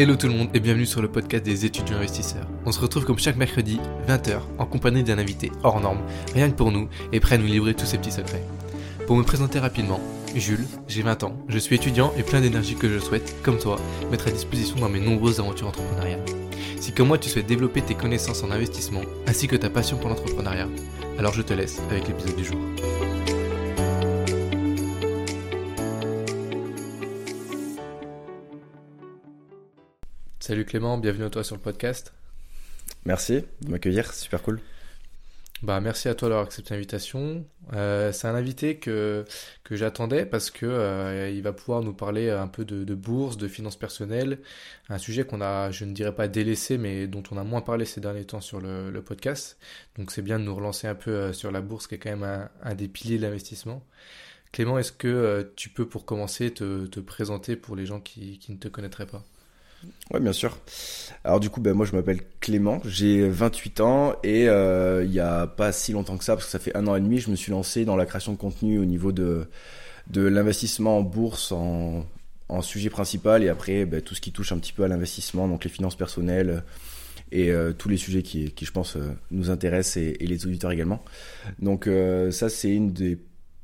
Hello tout le monde et bienvenue sur le podcast des étudiants investisseurs. On se retrouve comme chaque mercredi, 20h, en compagnie d'un invité hors norme, rien que pour nous, et prêt à nous livrer tous ses petits secrets. Pour me présenter rapidement, Jules, j'ai 20 ans, je suis étudiant et plein d'énergie que je souhaite, comme toi, mettre à disposition dans mes nombreuses aventures entrepreneuriales. Si comme moi tu souhaites développer tes connaissances en investissement, ainsi que ta passion pour l'entrepreneuriat, alors je te laisse avec l'épisode du jour. Salut Clément, bienvenue à toi sur le podcast. Merci de m'accueillir, super cool. Bah, merci à toi d'avoir accepté l'invitation. Euh, c'est un invité que, que j'attendais parce que euh, il va pouvoir nous parler un peu de, de, bourse, de finances personnelles, un sujet qu'on a, je ne dirais pas délaissé, mais dont on a moins parlé ces derniers temps sur le, le podcast. Donc c'est bien de nous relancer un peu euh, sur la bourse, qui est quand même un, un des piliers de l'investissement. Clément, est-ce que tu peux pour commencer te, te présenter pour les gens qui, qui ne te connaîtraient pas? Ouais, bien sûr. Alors du coup, ben, moi je m'appelle Clément, j'ai 28 ans et euh, il n'y a pas si longtemps que ça, parce que ça fait un an et demi, je me suis lancé dans la création de contenu au niveau de, de l'investissement en bourse en, sujet principal et après ben, tout ce qui touche un petit peu à l'investissement, donc les finances personnelles et euh, tous les sujets qui, qui je pense euh, nous intéressent et, les auditeurs également. Donc ça c'est une des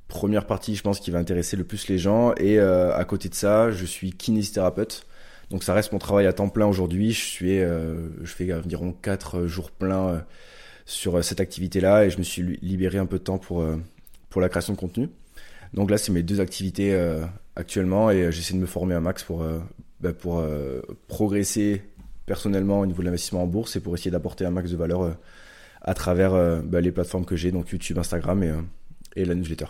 premières parties je pense qui va intéresser le plus les gens et à côté de ça je suis kinésithérapeute. Donc ça reste mon travail à temps plein aujourd'hui. Je suis, euh, je fais environ 4 jours pleins euh, sur euh, cette activité-là et je me suis libéré un peu de temps pour euh, pour la création de contenu. Donc là, c'est mes deux activités euh, actuellement et j'essaie de me former un max pour bah, pour progresser personnellement au niveau de l'investissement en bourse et pour essayer d'apporter un max de valeur à travers bah, les plateformes que j'ai, donc YouTube, Instagram et, et la newsletter.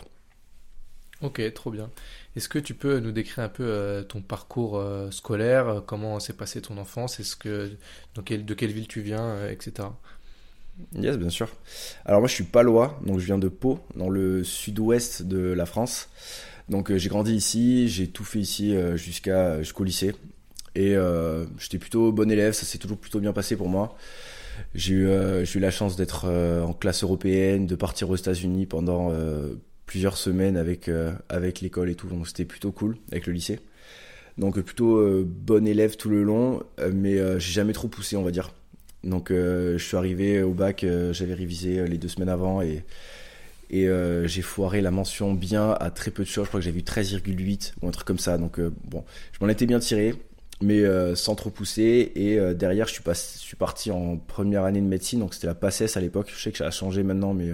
Ok, trop bien. Est-ce que tu peux nous décrire un peu euh, ton parcours euh, scolaire, comment s'est passée ton enfance, est-ce que dans de quelle ville tu viens, euh, etc. Yes, bien sûr. Alors moi je suis palois, donc je viens de Pau, dans le sud-ouest de la France. Donc j'ai grandi ici, j'ai tout fait ici jusqu'à jusqu'au lycée et j'étais plutôt bon élève, ça s'est toujours plutôt bien passé pour moi. J'ai eu, eu la chance d'être en classe européenne, de partir aux États-Unis pendant plusieurs semaines avec, euh, avec l'école et tout, donc c'était plutôt cool avec le lycée. Donc plutôt euh, bon élève tout le long, euh, mais j'ai jamais trop poussé, on va dire. Donc je suis arrivé au bac, j'avais révisé les deux semaines avant et, et j'ai foiré la mention bien à très peu de choses. Je crois que j'avais eu 13,8 ou un truc comme ça. Donc bon, je m'en étais bien tiré, mais sans trop pousser. Et derrière, je suis, pas, je suis parti en première année de médecine, donc c'était la PACES à l'époque. Je sais que ça a changé maintenant, mais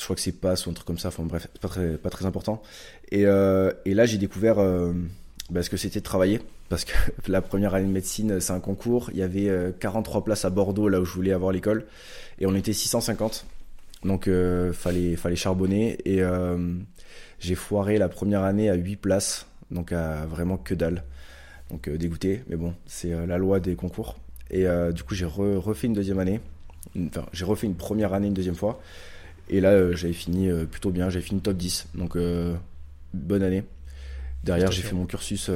je crois que c'est PASS ou un truc comme ça, enfin bref, pas très, pas important. Et, euh, et là, j'ai découvert euh, bah, ce que c'était de travailler, parce que la première année de médecine, c'est un concours, il y avait euh, 43 places à Bordeaux, là où je voulais avoir l'école, et on était 650, donc euh, fallait, fallait charbonner, et euh, j'ai foiré la première année à 8 places, donc à vraiment que dalle. Donc euh, dégoûté, mais bon, c'est euh, la loi des concours. Et du coup, j'ai re, refait une deuxième année, enfin, j'ai refait une première année une deuxième fois, et là, euh, j'avais fini euh, plutôt bien, j'avais fini top 10. Donc, euh, bonne année. Derrière, j'ai fait mon cursus.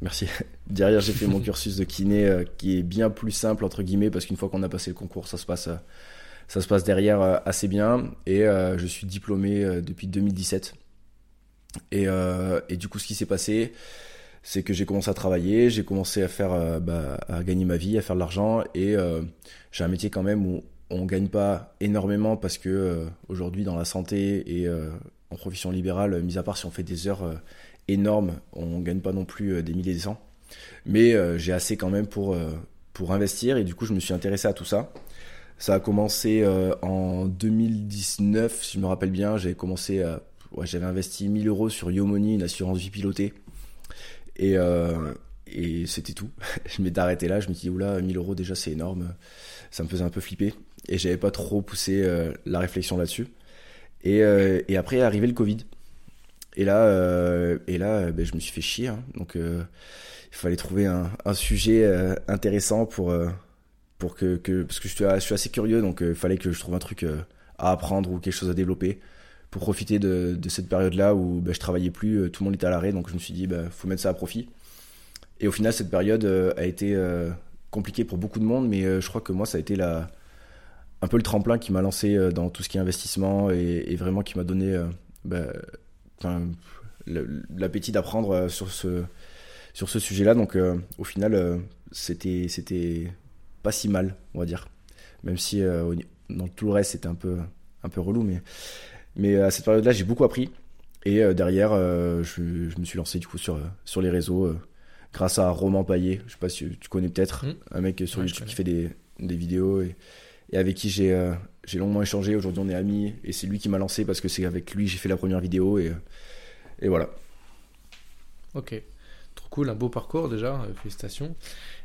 merci. Derrière, j'ai fait mon cursus de kiné qui est bien plus simple, entre guillemets, parce qu'une fois qu'on a passé le concours, ça se passe, ça se passe derrière assez bien. Et je suis diplômé depuis 2017. Et, et, du coup, ce qui s'est passé, c'est que j'ai commencé à travailler, j'ai commencé à faire, bah, à gagner ma vie, à faire de l'argent, et j'ai un métier quand même où on gagne pas énormément parce que euh, aujourd'hui dans la santé et euh, en profession libérale, mis à part si on fait des heures euh, énormes, on gagne pas non plus des milliers de cents. Mais j'ai assez quand même pour investir et du coup je me suis intéressé à tout ça. Ça a commencé en 2019, si je me rappelle bien. J'avais commencé, j'avais investi 1000 euros sur Yomoni, une assurance vie pilotée, et et c'était tout. je m'étais arrêté là. Je me suis dit oula, 1000 euros déjà c'est énorme. Ça me faisait un peu flipper et j'avais pas trop poussé euh, la réflexion là-dessus. Et, euh, et, après est arrivé le Covid. Et là, euh, et là ben, je me suis fait chier. Hein. Donc il fallait trouver un, sujet intéressant pour, pour que, que, Parce que je suis, je suis assez curieux, donc il fallait que je trouve un truc à apprendre ou quelque chose à développer pour profiter de, de cette période-là où ben, je travaillais plus, tout le monde était à l'arrêt, donc je me suis dit, ben, faut mettre ça à profit. Et au final, cette période a été compliquée pour beaucoup de monde, mais je crois que moi, ça a été la, un peu le tremplin qui m'a lancé euh, dans tout ce qui est investissement et, et vraiment qui m'a donné euh, bah, l'appétit d'apprendre euh, sur ce sur ce sujet-là. Donc au final, c'était c'était pas si mal, on va dire. Même si dans tout le reste, c'était un peu un peu relou, mais mais à cette période-là, j'ai beaucoup appris. Et derrière, je, je, me suis lancé du coup sur sur les réseaux grâce à Roman Paillet. Je sais pas si tu connais peut-être, hmm. un mec sur YouTube qui fait des, des vidéos et, et, avec qui j'ai euh, j'ai longuement échangé. Aujourd'hui, on est amis et c'est lui qui m'a lancé parce que c'est avec lui j'ai fait la première vidéo et, et voilà. Ok, trop cool, un beau parcours déjà, euh, félicitations.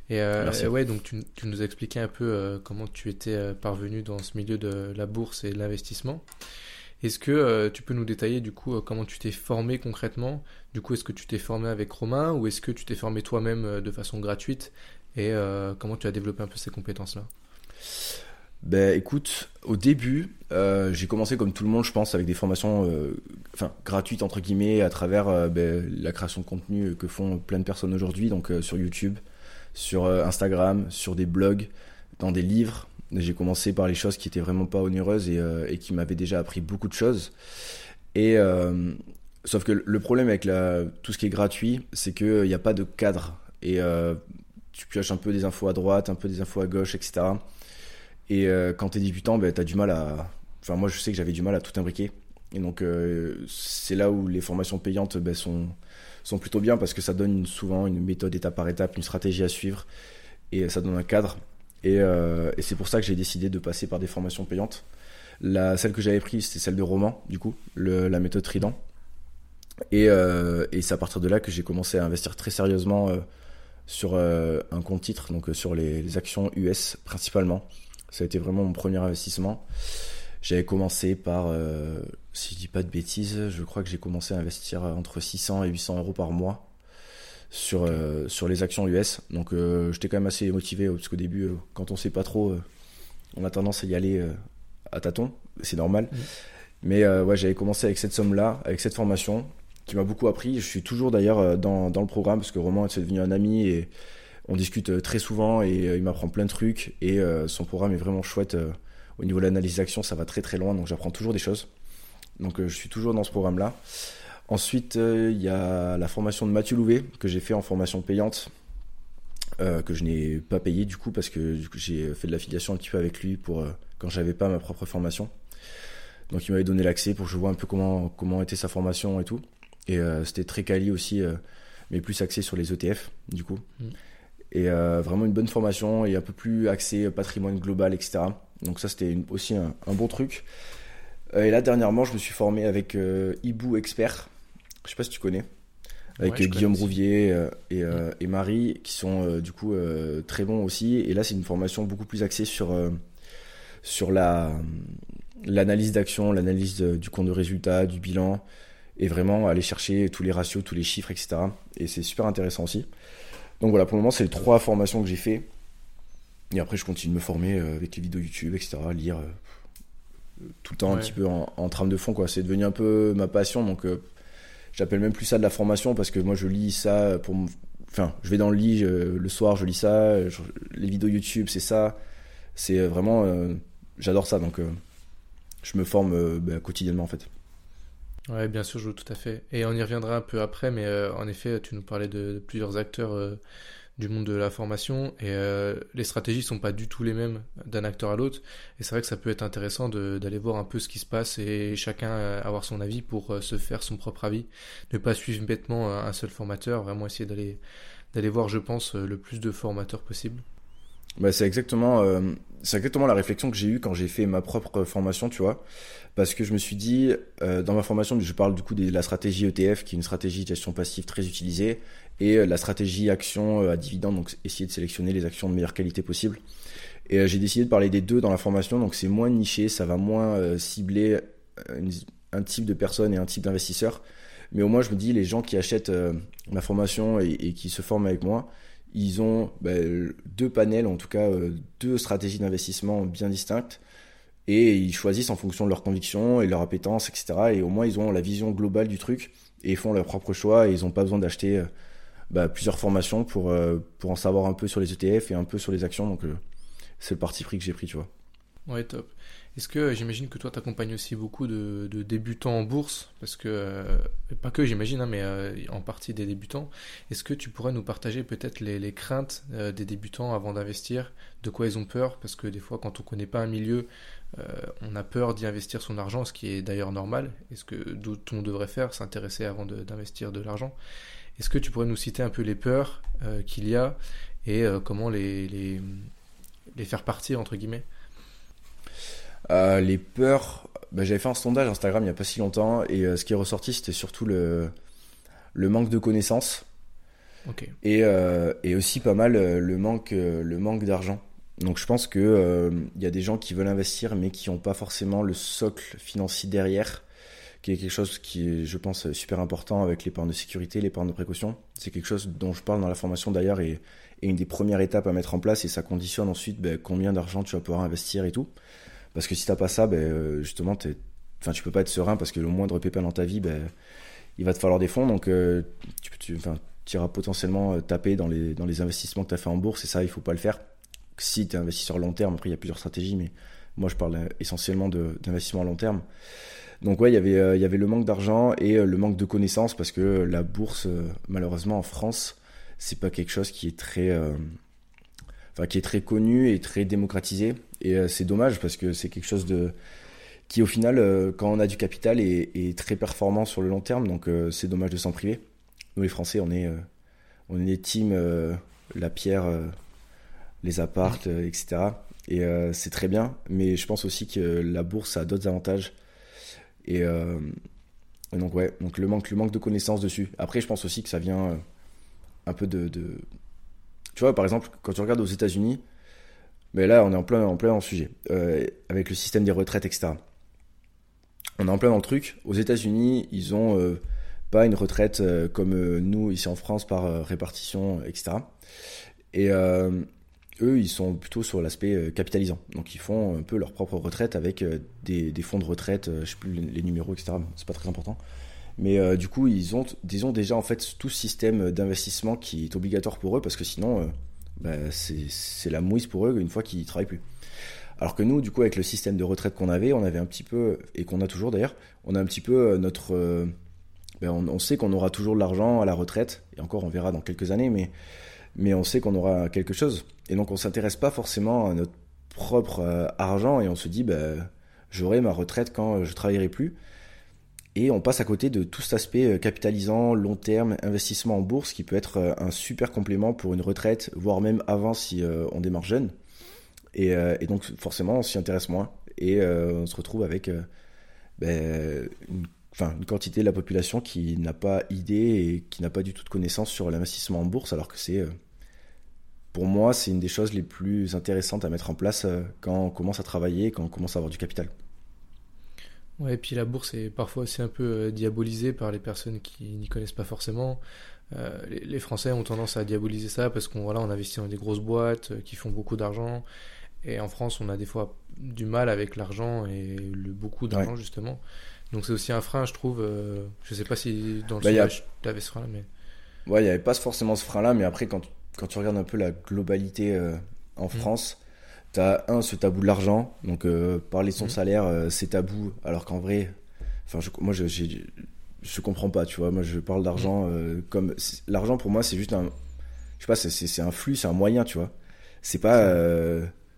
Et, euh, ouais, donc tu, tu, nous as expliqué un peu comment tu étais parvenu dans ce milieu de la bourse et de l'investissement. Est-ce que euh, tu peux nous détailler du coup euh, comment tu t'es formé concrètement? Du coup, est-ce que tu t'es formé avec Romain ou est-ce que tu t'es formé toi-même euh, de façon gratuite? Et comment tu as développé un peu ces compétences-là? Ben écoute, au début, j'ai commencé comme tout le monde, je pense, avec des formations enfin, gratuites entre guillemets à travers ben, la création de contenu que font plein de personnes aujourd'hui, donc sur YouTube, sur Instagram, sur des blogs, dans des livres. J'ai commencé par les choses qui étaient vraiment pas onéreuses et, euh, qui m'avaient déjà appris beaucoup de choses. Et euh, sauf que le problème avec tout ce qui est gratuit, c'est qu'il n'y a pas de cadre. Et euh, tu pioches un peu des infos à droite, un peu des infos à gauche, etc. Et quand tu es débutant, ben, tu as du mal à. Enfin, moi, je sais que j'avais du mal à tout imbriquer. Et donc, c'est là où les formations payantes ben, sont, sont plutôt bien parce que ça donne souvent une méthode étape par étape, une stratégie à suivre et ça donne un cadre. Euh, et, c'est pour ça que j'ai décidé de passer par des formations payantes. La, celle que j'avais prise, c'était celle de Roman, du coup, la méthode Trident. Et, euh, et c'est à partir de là que j'ai commencé à investir très sérieusement euh, sur un compte titre, donc sur les, actions US principalement. Ça a été vraiment mon premier investissement. J'avais commencé par, si je dis pas de bêtises, je crois que j'ai commencé à investir entre 600 et 800 euros par mois sur, euh, sur les actions US. Donc euh, j'étais quand même assez motivé parce qu'au début, euh, quand on sait pas trop, on a tendance à y aller à tâtons, c'est normal. Mais ouais, j'avais commencé avec cette somme-là, avec cette formation qui m'a beaucoup appris. Je suis toujours d'ailleurs dans, dans, le programme parce que Roman est devenu un ami et on discute très souvent et il m'apprend plein de trucs et son programme est vraiment chouette. au niveau de l'analyse d'action, ça va très très loin donc j'apprends toujours des choses. Donc je suis toujours dans ce programme-là. Ensuite, euh, il y a la formation de Mathieu Louvet que j'ai fait en formation payante. Euh, que je n'ai pas payé du coup parce que j'ai fait de l'affiliation un petit peu avec lui pour euh, quand j'avais pas ma propre formation. Donc il m'avait donné l'accès pour que je vois un peu comment comment était sa formation et tout. Et c'était très quali aussi, mais plus axé sur les ETF du coup. Mm. Et vraiment une bonne formation et un peu plus axé patrimoine global, etc. Donc ça c'était aussi un, un, bon truc. et là dernièrement je me suis formé avec Ibu Expert je sais pas si tu connais. Avec Guillaume Rouvier euh, euh, et, Marie, qui sont euh, du coup très bons aussi. Et là, c'est une formation beaucoup plus axée sur, sur la, l'analyse d'action, l'analyse du compte de résultat, du bilan, et vraiment aller chercher tous les ratios, tous les chiffres, etc. Et c'est super intéressant aussi. Donc voilà, pour le moment, c'est les trois formations que j'ai fait. Et après, je continue de me former avec les vidéos YouTube, etc., lire tout le temps un petit peu en, en, trame de fond. quoi. C'est devenu un peu ma passion, donc J'appelle même plus ça de la formation parce que moi je lis ça pour. Enfin, je vais dans le lit le soir, je lis ça. les vidéos YouTube, c'est ça. C'est euh, vraiment. Euh, j'adore ça donc euh, je me forme bah, quotidiennement en fait. Ouais, bien sûr, je tout à fait. Et on y reviendra un peu après, mais en effet, tu nous parlais de, plusieurs acteurs du monde de la formation et euh, les stratégies sont pas du tout les mêmes d'un acteur à l'autre. Et c'est vrai que ça peut être intéressant d'aller voir un peu ce qui se passe et chacun euh, avoir son avis pour euh, se faire son propre avis. Ne pas suivre bêtement un seul formateur vraiment essayer d'aller d'aller voir je pense le plus de formateurs possible bah, c'est exactement c'est exactement la réflexion que j'ai eue quand j'ai fait ma propre formation tu vois parce que je me suis dit, euh, dans ma formation, je parle du coup de la stratégie ETF, qui est une stratégie de gestion passive très utilisée, et euh, la stratégie action euh, à dividende, donc essayer de sélectionner les actions de meilleure qualité possible. Et j'ai décidé de parler des deux dans la formation, donc c'est moins niché, ça va moins cibler un type de personne et un type d'investisseur. Mais au moins, je me dis, les gens qui achètent ma formation et, qui se forment avec moi, ils ont ben, deux panels, en tout cas deux stratégies d'investissement bien distinctes et ils choisissent en fonction de leurs convictions et leur appétence, etc. Et au moins ils ont la vision globale du truc et ils font leur propre choix et ils n'ont pas besoin d'acheter euh, bah, plusieurs formations pour, euh, pour en savoir un peu sur les ETF et un peu sur les actions. Donc euh, c'est le parti pris que j'ai pris, tu vois. Ouais, top. Est-ce que j'imagine que toi tu accompagnes aussi beaucoup de, débutants en bourse? Parce que pas que j'imagine hein, mais en partie des débutants. Est-ce que tu pourrais nous partager peut-être les, craintes des débutants avant d'investir, de quoi ils ont peur? Parce que des fois quand on connaît pas un milieu, on a peur d'y investir son argent, ce qui est d'ailleurs normal. Est-ce que d'où on devrait faire, s'intéresser avant d'investir de, l'argent? Est-ce que tu pourrais nous citer un peu les peurs qu'il y a et comment les, les faire partir entre guillemets? Euh, les peurs, bah, j'avais fait un sondage Instagram il n'y a pas si longtemps et euh, ce qui est ressorti c'était surtout le, le manque de connaissances et, euh, et, aussi pas mal le manque, le manque d'argent. Donc je pense que il y a des gens qui veulent investir mais qui n'ont pas forcément le socle financier derrière, qui est quelque chose qui est, je pense, super important avec l'épargne de sécurité, l'épargne de précaution. C'est quelque chose dont je parle dans la formation d'ailleurs et, et, une des premières étapes à mettre en place et ça conditionne ensuite ben, combien d'argent tu vas pouvoir investir et tout. Parce que si t'as pas ça, ben, euh, justement, tu enfin, tu peux pas être serein parce que le moindre pépin dans ta vie, ben, il va te falloir des fonds. Donc, euh, tu, tu, enfin, iras potentiellement euh, taper dans les, investissements que tu as fait en bourse et ça, il faut pas le faire. Si tu es investisseur long terme, après, il y a plusieurs stratégies, mais moi, je parle essentiellement d'investissement à long terme. Donc, ouais, il y avait le manque d'argent et le manque de connaissances parce que la bourse, malheureusement, en France, c'est pas quelque chose qui est très enfin, qui est très connu et très démocratisé. Et euh, c'est dommage parce que c'est quelque chose de qui au final, euh, quand on a du capital, est, très performant sur le long terme. Donc euh, c'est dommage de s'en priver. Nous les Français, on est on est team la pierre, les appartes, etc. Et c'est très bien, mais je pense aussi que la bourse a d'autres avantages. Et, donc ouais, donc le manque, le manque de connaissances dessus. Après, je pense aussi que ça vient un peu de, tu vois, par exemple, quand tu regardes aux États-Unis, mais là, on est en plein, en plein en sujet, euh, avec le système des retraites, etc. On est en plein dans le truc. Aux États-Unis, ils ont euh, pas une retraite euh, comme nous ici en France par répartition, etc. Et eux, ils sont plutôt sur l'aspect capitalisant. Donc, ils font un peu leur propre retraite avec des, fonds de retraite, je sais plus les, numéros, etc. C'est pas très important. Mais euh, du coup, ils ont, déjà en fait tout système d'investissement qui est obligatoire pour eux parce que sinon, euh, bah, c'est la mouise pour eux une fois qu'ils travaillent plus. Alors que nous, du coup, avec le système de retraite qu'on avait, on avait un petit peu, et qu'on a toujours d'ailleurs, on a un petit peu euh, notre. Ben, on, sait qu'on aura toujours de l'argent à la retraite, et encore on verra dans quelques années, mais, on sait qu'on aura quelque chose. Et donc on s'intéresse pas forcément à notre propre argent, et on se dit, ben, j'aurai ma retraite quand je travaillerai plus. Et on passe à côté de tout cet aspect euh, capitalisant, long terme, investissement en bourse qui peut être euh, un super complément pour une retraite, voire même avant si euh, on démarre jeune. Et, donc forcément, on s'y intéresse moins. Et on se retrouve avec ben, une, une quantité de la population qui n'a pas idée et qui n'a pas du tout de connaissance sur l'investissement en bourse, alors que c'est, pour moi, c'est une des choses les plus intéressantes à mettre en place quand on commence à travailler, quand on commence à avoir du capital. Ouais, et puis la bourse est parfois aussi un peu euh, diabolisée par les personnes qui n'y connaissent pas forcément. Euh, les, Français ont tendance à diaboliser ça parce qu'on voilà, on investit dans des grosses boîtes euh, qui font beaucoup d'argent. Et en France, on a des fois du mal avec l'argent et le beaucoup d'argent justement. Donc c'est aussi un frein, je trouve. je sais pas si dans le bah, sondage, tu avais ce frein-là, mais. Ouais, il n'y avait pas forcément ce frein-là, mais après, quand, quand tu regardes un peu la globalité en mmh. France, T'as un, ce tabou de l'argent. Donc, euh, parler de son mhm. salaire, euh, c'est tabou. Alors qu'en vrai, enfin, moi, je, je comprends pas, tu vois. Moi, je parle d'argent mhm. euh, comme. L'argent, pour moi, c'est juste un. Je sais pas, c'est un flux, c'est un moyen, tu vois. C'est pas.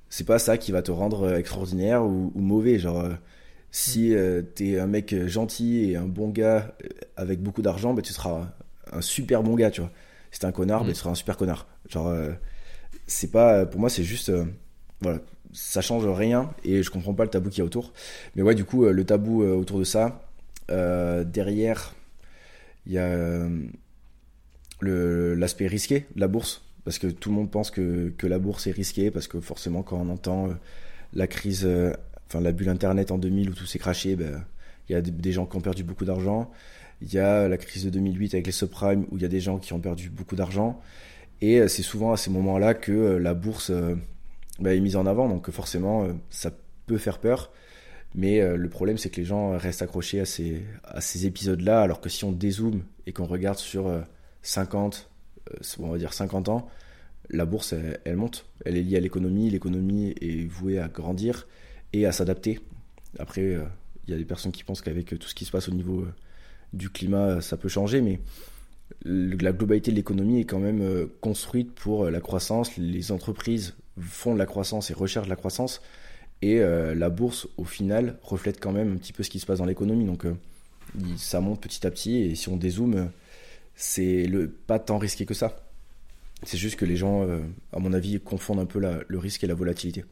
c'est pas ça qui va te rendre extraordinaire ou, mauvais. Genre, si mhm. t'es un mec gentil et un bon gars avec beaucoup d'argent, bah, tu seras un super bon gars, tu vois. Si t'es un connard, bah, tu seras un super connard. Genre, c'est pas. Pour moi, c'est juste voilà, ça change rien et je comprends pas le tabou qu'il y a autour. Mais ouais, du coup, euh, le tabou euh, autour de ça, euh, derrière, il y a l'aspect risqué de la bourse, parce que tout le monde pense que, que, la bourse est risquée, parce que forcément, quand on entend la crise, enfin la bulle Internet en 2000 où tout s'est craché, ben, il y a des gens qui ont perdu beaucoup d'argent. Il y a la crise de 2008 avec les subprimes où il y a des gens qui ont perdu beaucoup d'argent. Et c'est souvent à ces moments-là que la bourse bah, est mise en avant, donc forcément, euh, ça peut faire peur. Mais euh, le problème, c'est que les gens restent accrochés à ces, à ces épisodes-là, alors que si on dézoome et qu'on regarde sur 50, euh, on va dire 50 ans, la bourse, elle, monte. Elle est liée à l'économie, l'économie est vouée à grandir. et à s'adapter. Après, il y a des personnes qui pensent qu'avec tout ce qui se passe au niveau du climat, ça peut changer, mais la globalité de l'économie est quand même construite pour la croissance. Les entreprises font de la croissance et recherchent la croissance. Et la bourse, au final, reflète quand même un petit peu ce qui se passe dans l'économie. Donc, ça monte petit à petit. Et si on dézoome, c'est le, pas tant risqué que ça. C'est juste que les gens, euh, à mon avis, confondent un peu le risque et la volatilité.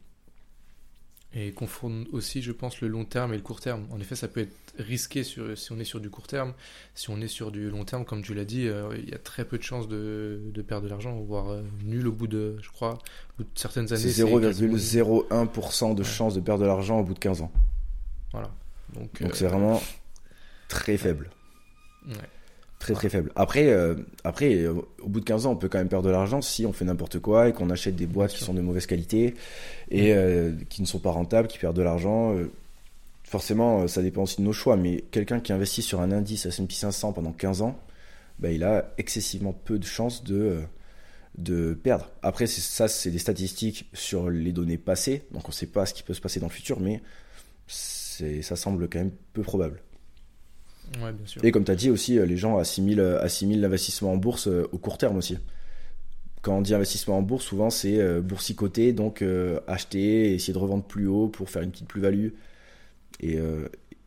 Et confondent aussi, je pense, le long terme et le court terme. En effet, ça peut être risqué sur, si on est sur du court terme. Si on est sur du long terme, comme tu l'as dit, euh, il y a très peu de chances de, perdre de l'argent, voire euh, nul au bout de, je crois, au bout de certaines années. C'est 0,01% de chance de perdre de l'argent au bout de 15 ans. Voilà. Donc c'est vraiment très faible. Ouais. Très très faible. Après, euh, après euh, au bout de 15 ans, on peut quand même perdre de l'argent si on fait n'importe quoi et qu'on achète des boîtes qui sont de mauvaise qualité et euh, qui ne sont pas rentables, qui perdent de l'argent. Forcément, ça dépend aussi de nos choix, mais quelqu'un qui investit sur un indice S&P 500 pendant 15 ans, bah, il a excessivement peu de chances de, de perdre. Après, ça, c'est des statistiques sur les données passées, donc on ne sait pas ce qui peut se passer dans le futur, mais ça semble quand même peu probable. Et comme tu as dit aussi, euh, les gens assimilent, euh, assimilent l'investissement en bourse euh, au court terme aussi. Quand on dit investissement en bourse, souvent c'est boursicoter, donc acheter, essayer de revendre plus haut pour faire une petite plus-value. Et,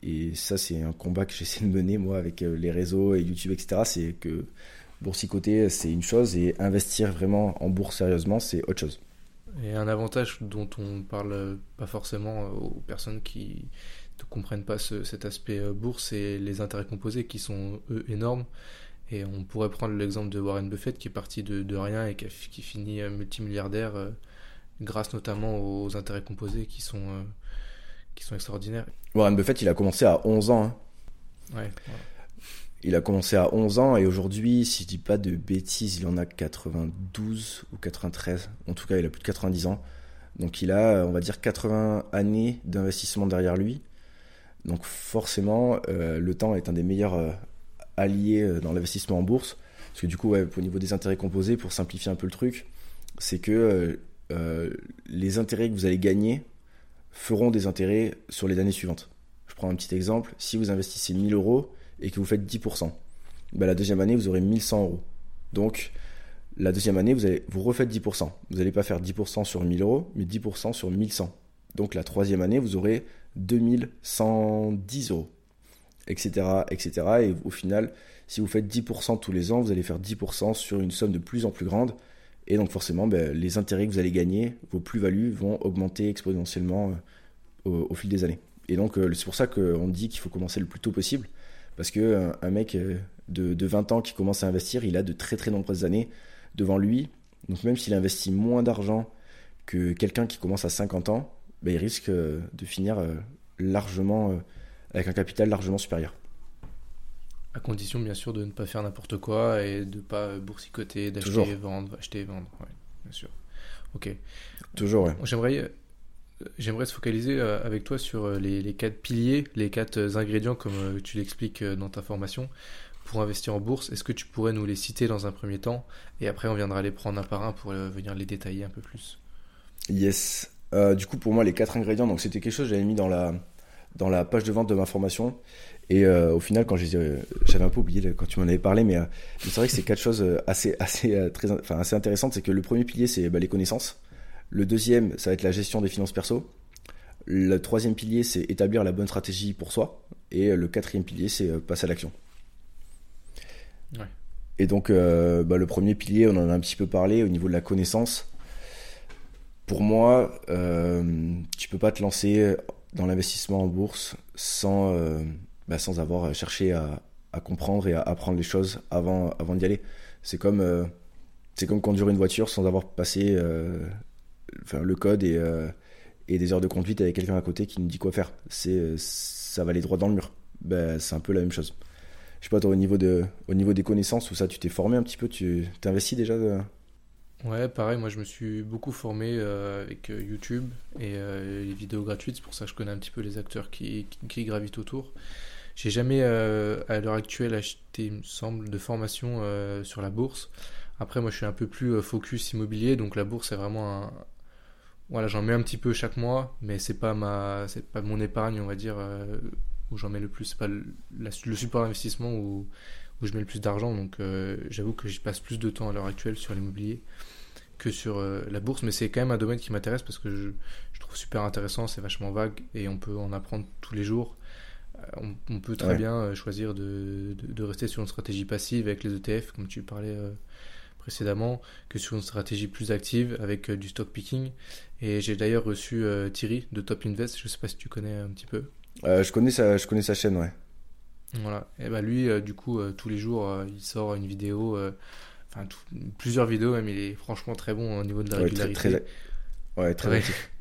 et ça, c'est un combat que j'essaie de mener moi avec les réseaux et YouTube, etc. C'est que boursicoter, c'est une chose et investir vraiment en bourse sérieusement, c'est autre chose. Et un avantage dont on ne parle pas forcément aux personnes qui ne comprennent pas cet aspect euh, bourse et les intérêts composés qui sont eux énormes. Et on pourrait prendre l'exemple de Warren Buffett qui est parti de, rien et qui, finit euh, multimilliardaire euh, grâce notamment aux intérêts composés qui sont, qui sont extraordinaires. Warren Buffett, il a commencé à 11 ans. Hein. Il a commencé à 11 ans et aujourd'hui, si je dis pas de bêtises, il en a 92 ou 93. En tout cas, il a plus de 90 ans. Donc il a, on va dire, 80 années d'investissement derrière lui. Donc forcément, euh, le temps est un des meilleurs euh, alliés euh, dans l'investissement en bourse. Parce que du coup, au niveau des intérêts composés, pour simplifier un peu le truc, c'est que les intérêts que vous allez gagner feront des intérêts sur les années suivantes. Je prends un petit exemple. Si vous investissez 1000 euros et que vous faites 10%, ben la deuxième année, vous aurez 1100 euros. Donc, la deuxième année, vous, allez, vous refaites 10%. Vous n'allez pas faire 10% sur 1000 euros, mais 10% sur 1100. Donc, la troisième année, vous aurez 2110 euros, etc., etc. Et au final, si vous faites 10% tous les ans, vous allez faire 10% sur une somme de plus en plus grande. Et donc forcément, ben, les intérêts que vous allez gagner, vos plus-values vont augmenter exponentiellement euh, au, fil des années. Et donc euh, c'est pour ça qu'on dit qu'il faut commencer le plus tôt possible. Parce que euh, un mec de, de 20 ans qui commence à investir, il a de très très nombreuses années devant lui. Donc même s'il investit moins d'argent que quelqu'un qui commence à 50 ans, bah, il risque de finir largement avec un capital largement supérieur. À condition, bien sûr, de ne pas faire n'importe quoi et de ne pas boursicoter, d'acheter et vendre, acheter et vendre. bien sûr. Ok. Toujours, ouais. J'aimerais, j'aimerais se focaliser avec toi sur les, les, quatre piliers, les quatre ingrédients, comme tu l'expliques dans ta formation, pour investir en bourse. Est-ce que tu pourrais nous les citer dans un premier temps? Et après, on viendra les prendre un par un pour venir les détailler un peu plus. Yes. Euh, du coup, pour moi, les quatre ingrédients, donc c'était quelque chose que j'avais mis dans la, dans la page de vente de ma formation. Et euh, au final, quand j'avais un peu oublié quand tu m'en avais parlé, mais, euh, c'est vrai que c'est quatre choses assez, assez, très, enfin, assez intéressantes. C'est que le premier pilier, c'est bah, les connaissances. Le deuxième, ça va être la gestion des finances perso. Le troisième pilier, c'est établir la bonne stratégie pour soi. Et le quatrième pilier, c'est passer à l'action. Ouais. Et donc, bah, le premier pilier, on en a un petit peu parlé au niveau de la connaissance pour moi, euh, tu peux pas te lancer dans l'investissement en bourse sans, euh, bah, sans avoir cherché à, comprendre et à apprendre les choses avant, avant d'y aller. C'est comme, euh, comme conduire une voiture sans avoir passé euh, le code et, des heures de conduite avec quelqu'un à côté qui nous dit quoi faire. C'est, ça va aller droit dans le mur. Ben, c'est un peu la même chose. Je sais pas, au niveau, de, au niveau des connaissances, ou ça, tu t'es formé un petit peu, tu t'investis déjà Ouais, pareil, moi je me suis beaucoup formé euh, avec euh, YouTube et euh, les vidéos gratuites, c'est pour ça que je connais un petit peu les acteurs qui, gravitent autour. J'ai jamais à l'heure actuelle acheté, il me semble, de formation sur la bourse. Après, moi je suis un peu plus focus immobilier, donc la bourse est vraiment un, voilà, j'en mets un petit peu chaque mois, mais c'est pas ma, c'est pas mon épargne, on va dire, où j'en mets le plus. C'est pas le, le support d'investissement où, où je mets le plus d'argent. Donc, euh, j'avoue que j'y passe plus de temps à l'heure actuelle sur l'immobilier que sur euh, la bourse, mais c'est quand même un domaine qui m'intéresse parce que je, je, trouve super intéressant, c'est vachement vague et on peut en apprendre tous les jours. On, on peut très Ouais. bien choisir de, de, de rester sur une stratégie passive avec les ETF, comme tu parlais précédemment que sur une stratégie plus active avec euh, du stock picking. Et j'ai d'ailleurs reçu euh, Thierry de Top Invest, je sais pas si tu connais un petit peu. Euh, je, connais sa, je connais sa chaîne, ouais. Voilà. Et bah lui, euh, du coup, euh, tous les jours, euh, il sort une vidéo, enfin tout- plusieurs vidéos même. Il est franchement très bon au niveau de la Ouais, très, régularité. très, ouais, très Ouais. actif.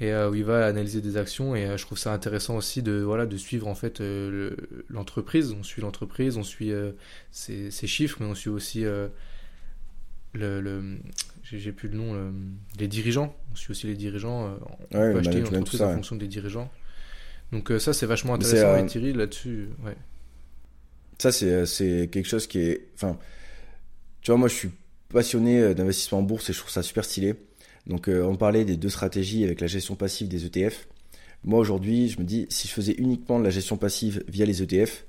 Et où il va analyser des actions et je trouve ça intéressant aussi de voilà de suivre en fait le- l'entreprise. On suit l'entreprise, on suit ses, ses chiffres, mais on suit aussi le, le- j'ai plus le nom, le- les dirigeants. On suit aussi les dirigeants. on Ouais, peut acheter une entreprise ça, en fonction des dirigeants. Donc euh, ça c'est vachement intéressant. euh, Et Thierry là-dessus, ouais. Ça, c'est, c'est quelque chose qui est. Enfin, tu vois, moi, je suis passionné euh, d'investissement en bourse et je trouve ça super stylé. Donc, euh, on parlait des deux stratégies avec la gestion passive des ETF. Moi, aujourd'hui, je me dis, si je faisais uniquement de la gestion passive via les ETF,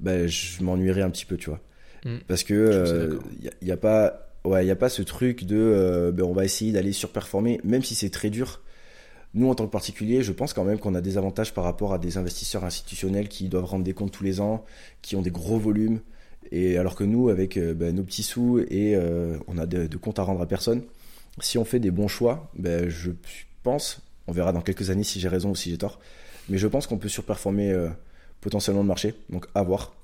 ben, je m'ennuierais un petit peu, tu vois. Mm. Parce que suis euh, d'accord. y, a- pas, ouais, y a pas ce truc de, euh, ben, on va essayer d'aller surperformer, même si c'est très dur. Nous, en tant que particulier, je pense quand même qu'on a des avantages par rapport à des investisseurs institutionnels qui doivent rendre des comptes tous les ans, qui ont des gros volumes. Et alors que nous, avec euh, ben, nos petits sous et euh, on a de, comptes à rendre à personne, si on fait des bons choix, ben, je pense, on verra dans quelques années si j'ai raison ou si j'ai tort, mais je pense qu'on peut surperformer euh, potentiellement le marché, donc à voir.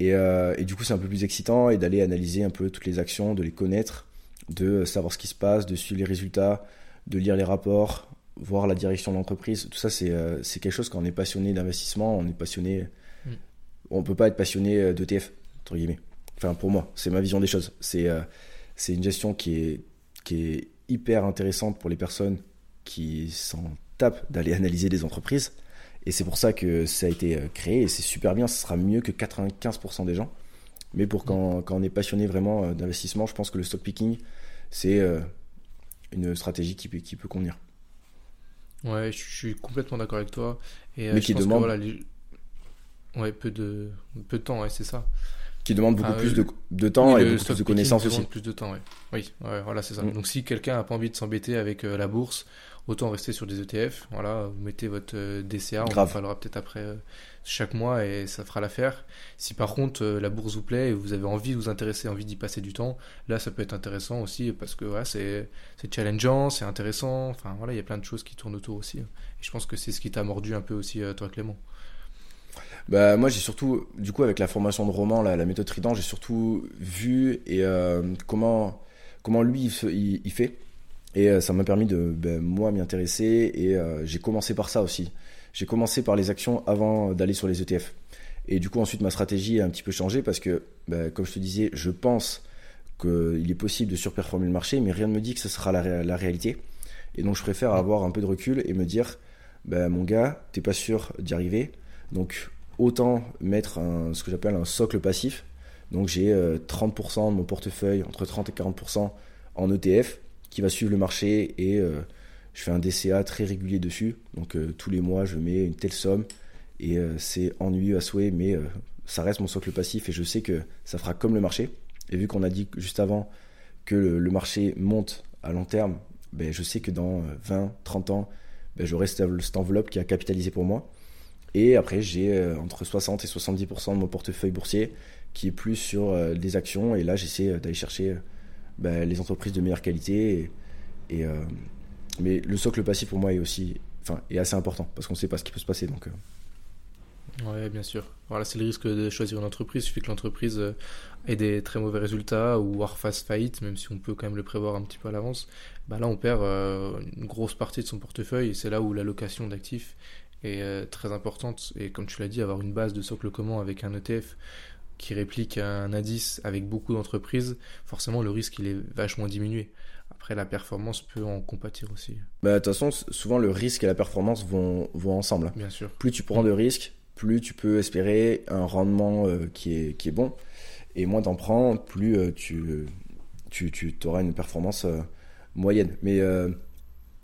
Et, et du coup, c'est un peu plus excitant et d'aller analyser un peu toutes les actions, de les connaître, de savoir ce qui se passe, de suivre les résultats, de lire les rapports, voir la direction de l'entreprise. Tout ça, c'est euh, quelque chose quand on est passionné d'investissement, on est passionné. Mm. On peut pas être passionné euh, d'ETF, entre guillemets. Enfin, pour moi, c'est ma vision des choses. C'est euh, c'est une gestion qui est, qui est hyper intéressante pour les personnes qui s'en tapent d'aller analyser des entreprises. Et c'est pour ça que ça a été euh, créé et c'est super bien. Ce sera mieux que 95% des gens. Mais pour quand, quand on est passionné vraiment d'investissement, je pense que le stock picking, c'est euh, une stratégie qui qui peut convenir. Ouais, je je suis complètement d'accord avec toi. Et euh, Mais je qui pense que, demande- voilà, les- ouais, peu de peu de temps, ouais, c'est ça. Qui demande beaucoup Ah, plus euh, de, de temps Oui, et beaucoup plus de connaissances aussi. plus de temps, ouais. Oui, ouais, voilà, c'est ça. Mm. Donc si quelqu'un a pas envie de s'embêter avec euh, la bourse, autant rester sur des ETF. Voilà, vous mettez votre euh, DCA, on en Grave. parlera peut-être après euh, chaque mois et ça fera l'affaire. Si par contre euh, la bourse vous plaît et vous avez envie de vous intéresser, envie d'y passer du temps, là ça peut être intéressant aussi parce que voilà, c'est c'est challengeant, c'est intéressant. Enfin voilà, il y a plein de choses qui tournent autour aussi. Et je pense que c'est ce qui t'a mordu un peu aussi toi Clément. Bah, moi, j'ai surtout, du coup, avec la formation de roman, la, la méthode Trident, j'ai surtout vu et euh, comment, comment lui il, se- il- il fait. Et euh, ça m'a permis de, ben, moi, m'y intéresser. Et euh, j'ai commencé par ça aussi. J'ai commencé par les actions avant d'aller sur les ETF. Et du coup, ensuite, ma stratégie a un petit peu changé parce que, ben, comme je te disais, je pense qu'il est possible de surperformer le marché, mais rien ne me dit que ce sera la, ré- la réalité. Et donc, je préfère avoir un peu de recul et me dire, ben, mon gars, t'es pas sûr d'y arriver. Donc, autant mettre un- ce que j'appelle un socle passif. Donc j'ai euh, 30% de mon portefeuille, entre 30 et 40% en ETF, qui va suivre le marché et euh, je fais un DCA très régulier dessus. Donc euh, tous les mois, je mets une telle somme et euh, c'est ennuyeux à souhait, mais ça reste mon socle passif et je sais que ça fera comme le marché. Et vu qu'on a dit juste avant que le, marché monte à long terme, ben, je sais que dans euh, 20, 30 ans, ben, j'aurai cette, enveloppe qui a capitalisé pour moi. Et après, j'ai entre 60 et 70% de mon portefeuille boursier qui est plus sur des actions. Et là, j'essaie d'aller chercher bah, les entreprises de meilleure qualité. Et, euh, mais le socle passif pour moi est aussi, enfin, est assez important parce qu'on ne sait pas ce qui peut se passer. Donc, euh, Ouais, bien sûr. Voilà, c'est le risque de choisir une entreprise. Il suffit que l'entreprise euh, ait des très mauvais résultats ou fasse faillite, même si on peut quand même le prévoir un petit peu à l'avance. Bah là, on perd une grosse partie de son portefeuille c'est là où l'allocation d'actifs est très importante. Et comme tu l'as dit, avoir une base de socle commun avec un ETF qui réplique un indice avec beaucoup d'entreprises, forcément le risque il est vachement diminué. Après, la performance peut en compatir aussi, bah, de toute façon, souvent le risque et la performance vont, vont ensemble. bien sûr. Plus tu prends de risques, plus tu peux espérer un rendement euh, qui, est, qui est bon. Et moins t'en prends, plus euh, tu, tu, tu auras une performance euh, moyenne. Mais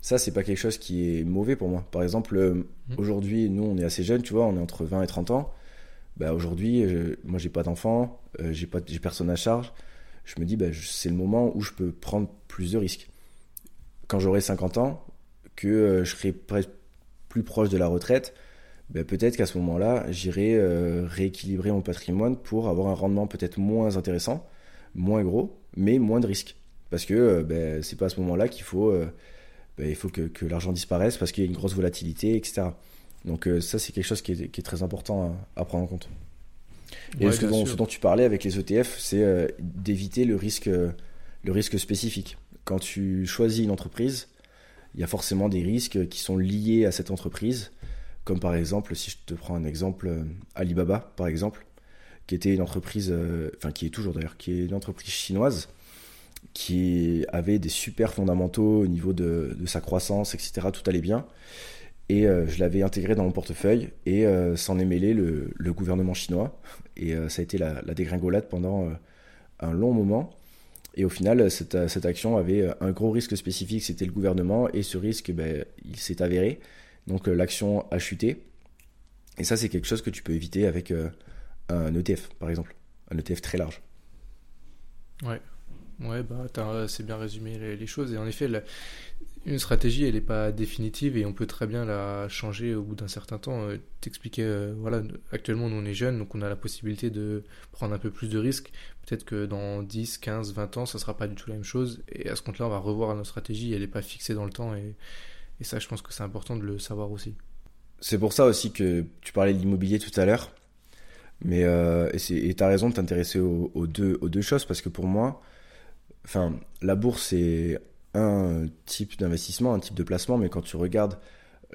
ça, c'est pas quelque chose qui est mauvais pour moi. Par exemple, Mhm. aujourd'hui, nous, on est assez jeunes, tu vois, on est entre 20 et 30 ans. Bah, aujourd'hui, euh, moi, j'ai pas d'enfant, euh, j'ai personne à charge. Je me dis, bah, c'est le moment où je peux prendre plus de risques. Quand j'aurai 50 ans, que euh, je serai plus proche de la retraite, bah, peut-être qu'à ce moment-là, j'irai euh, rééquilibrer mon patrimoine pour avoir un rendement peut-être moins intéressant, moins gros, mais moins de risques. Parce que bah, c'est pas à ce moment-là qu'il faut, bah, il faut que l'argent disparaisse parce qu'il y a une grosse volatilité, etc. Donc euh, ça, c'est quelque chose qui est, qui est très important à, à prendre en compte. Et Ouais, ce, dont, sûr. ce dont tu parlais avec les ETF, c'est euh, d'éviter le risque, le risque spécifique. Quand tu choisis une entreprise, il y a forcément des risques qui sont liés à cette entreprise. Comme par exemple, si je te prends un exemple, euh, Alibaba, par exemple, qui était une entreprise, euh, enfin qui est toujours d'ailleurs, qui est une entreprise chinoise, qui avait des super fondamentaux au niveau de, de sa croissance, etc. Tout allait bien. Et euh, je l'avais intégré dans mon portefeuille et euh, s'en est mêlé le, gouvernement chinois. Et euh, ça a été la, la dégringolade pendant un long moment. Et au final, cette, action avait un gros risque spécifique, c'était le gouvernement. Et ce risque, ben, il s'est avéré. Donc l'action a chuté. Et ça, c'est quelque chose que tu peux éviter avec un ETF, par exemple. Un ETF très large. Ouais, ouais, bah, t'as- c'est bien résumé les, choses. Et en effet, une stratégie, elle n'est pas définitive et on peut très bien la changer au bout d'un certain temps. Euh, T'expliquais, euh, voilà, actuellement, nous, on est jeunes, donc on a la possibilité de prendre un peu plus de risques. Peut-être que dans 10, 15, 20 ans, ça sera pas du tout la même chose. Et à ce compte-là, on va revoir notre stratégie. Elle n'est pas fixée dans le temps. Et, ça, je pense que c'est important de le savoir aussi. C'est pour ça aussi que tu parlais de l'immobilier tout à l'heure. Mais euh, et et t'as raison de t'intéresser aux deux choses parce que pour moi, enfin, la bourse c'est un type d'investissement, un type de placement, mais quand tu regardes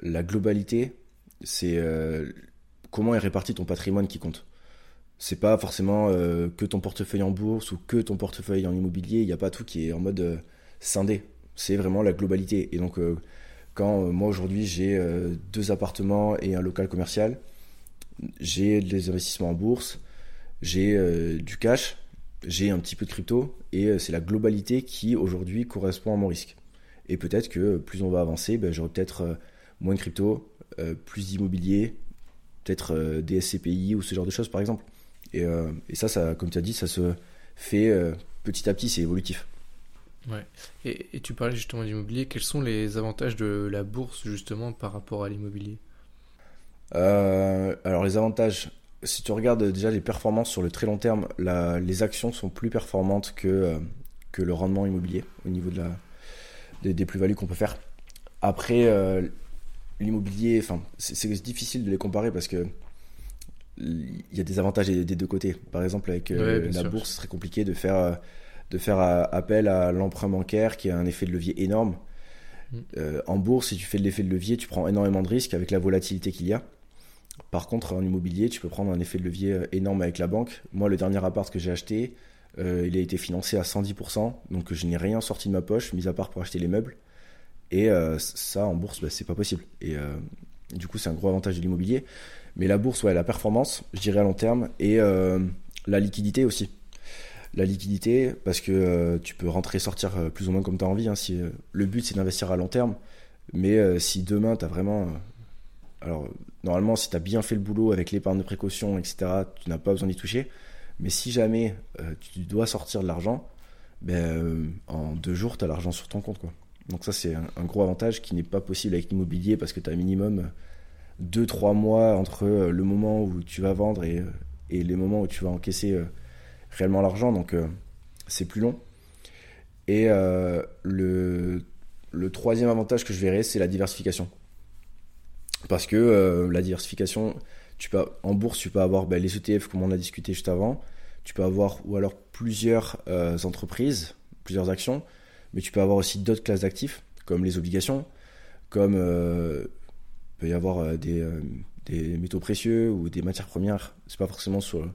la globalité, c'est euh, comment est réparti ton patrimoine qui compte. C'est pas forcément euh, que ton portefeuille en bourse ou que ton portefeuille en immobilier. Il n'y a pas tout qui est en mode euh, scindé. C'est vraiment la globalité. Et donc, quand moi aujourd'hui j'ai deux appartements et un local commercial, j'ai des investissements en bourse, j'ai du cash, j'ai un petit peu de crypto, et euh, c'est la globalité qui aujourd'hui correspond à mon risque. Et peut-être que euh, plus on va avancer, ben, j'aurai peut-être euh, moins de crypto, plus d'immobilier, peut-être des SCPI ou ce genre de choses par exemple. Et, et ça, ça, comme tu as dit, ça se fait petit à petit, c'est évolutif. Ouais. Et, et tu parlais justement d'immobilier. Quels sont les avantages de la bourse justement par rapport à l'immobilier? Euh, alors les avantages, si tu regardes déjà les performances sur le très long terme, la- les actions sont plus performantes que, euh, que le rendement immobilier au niveau de la, des, des plus-values qu'on peut faire. Après, euh, l'immobilier, enfin, c'est c'est difficile de les comparer parce que il y a des avantages des, des deux côtés. Par exemple, avec euh, Ouais, la sûr. bourse, ce serait compliqué de faire, de faire appel à l'emprunt bancaire qui a un effet de levier énorme. Mm. En bourse, si tu fais de l'effet de levier, tu prends énormément de risques avec la volatilité qu'il y a. Par contre, en immobilier, tu peux prendre un effet de levier euh, énorme avec la banque. Moi, le dernier appart que j'ai acheté, euh, il a été financé à 110%, donc je n'ai rien sorti de ma poche, mis à part pour acheter les meubles. Et euh, ça, en bourse, bah, c'est pas possible. Et du coup, c'est un gros avantage de l'immobilier. Mais la bourse, ouais, la performance, je dirais à long terme, et la liquidité aussi. La liquidité, parce que tu peux rentrer, sortir euh, plus ou moins comme tu as envie. hein, le but, c'est d'investir à long terme. Mais si demain, tu as vraiment. Euh, alors, normalement, si tu as bien fait le boulot avec l'épargne de précaution, etc., tu n'as pas besoin d'y toucher. Mais si jamais euh, tu dois sortir de l'argent, ben, euh, en deux jours, tu as l'argent sur ton compte. Donc, ça, c'est un, gros avantage qui n'est pas possible avec l'immobilier parce que tu as minimum 2-3 mois entre euh, le moment où tu vas vendre et, euh, et les moments où tu vas encaisser euh, réellement l'argent. Donc, euh, c'est plus long. Et euh, le, le troisième avantage que je verrais, c'est la diversification. Parce que euh, la diversification, tu peux, en bourse, tu peux avoir ben, les ETF, comme on a discuté juste avant. Tu peux avoir, ou alors plusieurs euh, entreprises, plusieurs actions. Mais tu peux avoir aussi d'autres classes d'actifs, comme les obligations, comme euh, il peut y avoir euh, des, euh, métaux précieux ou des matières premières. C'est pas forcément sur,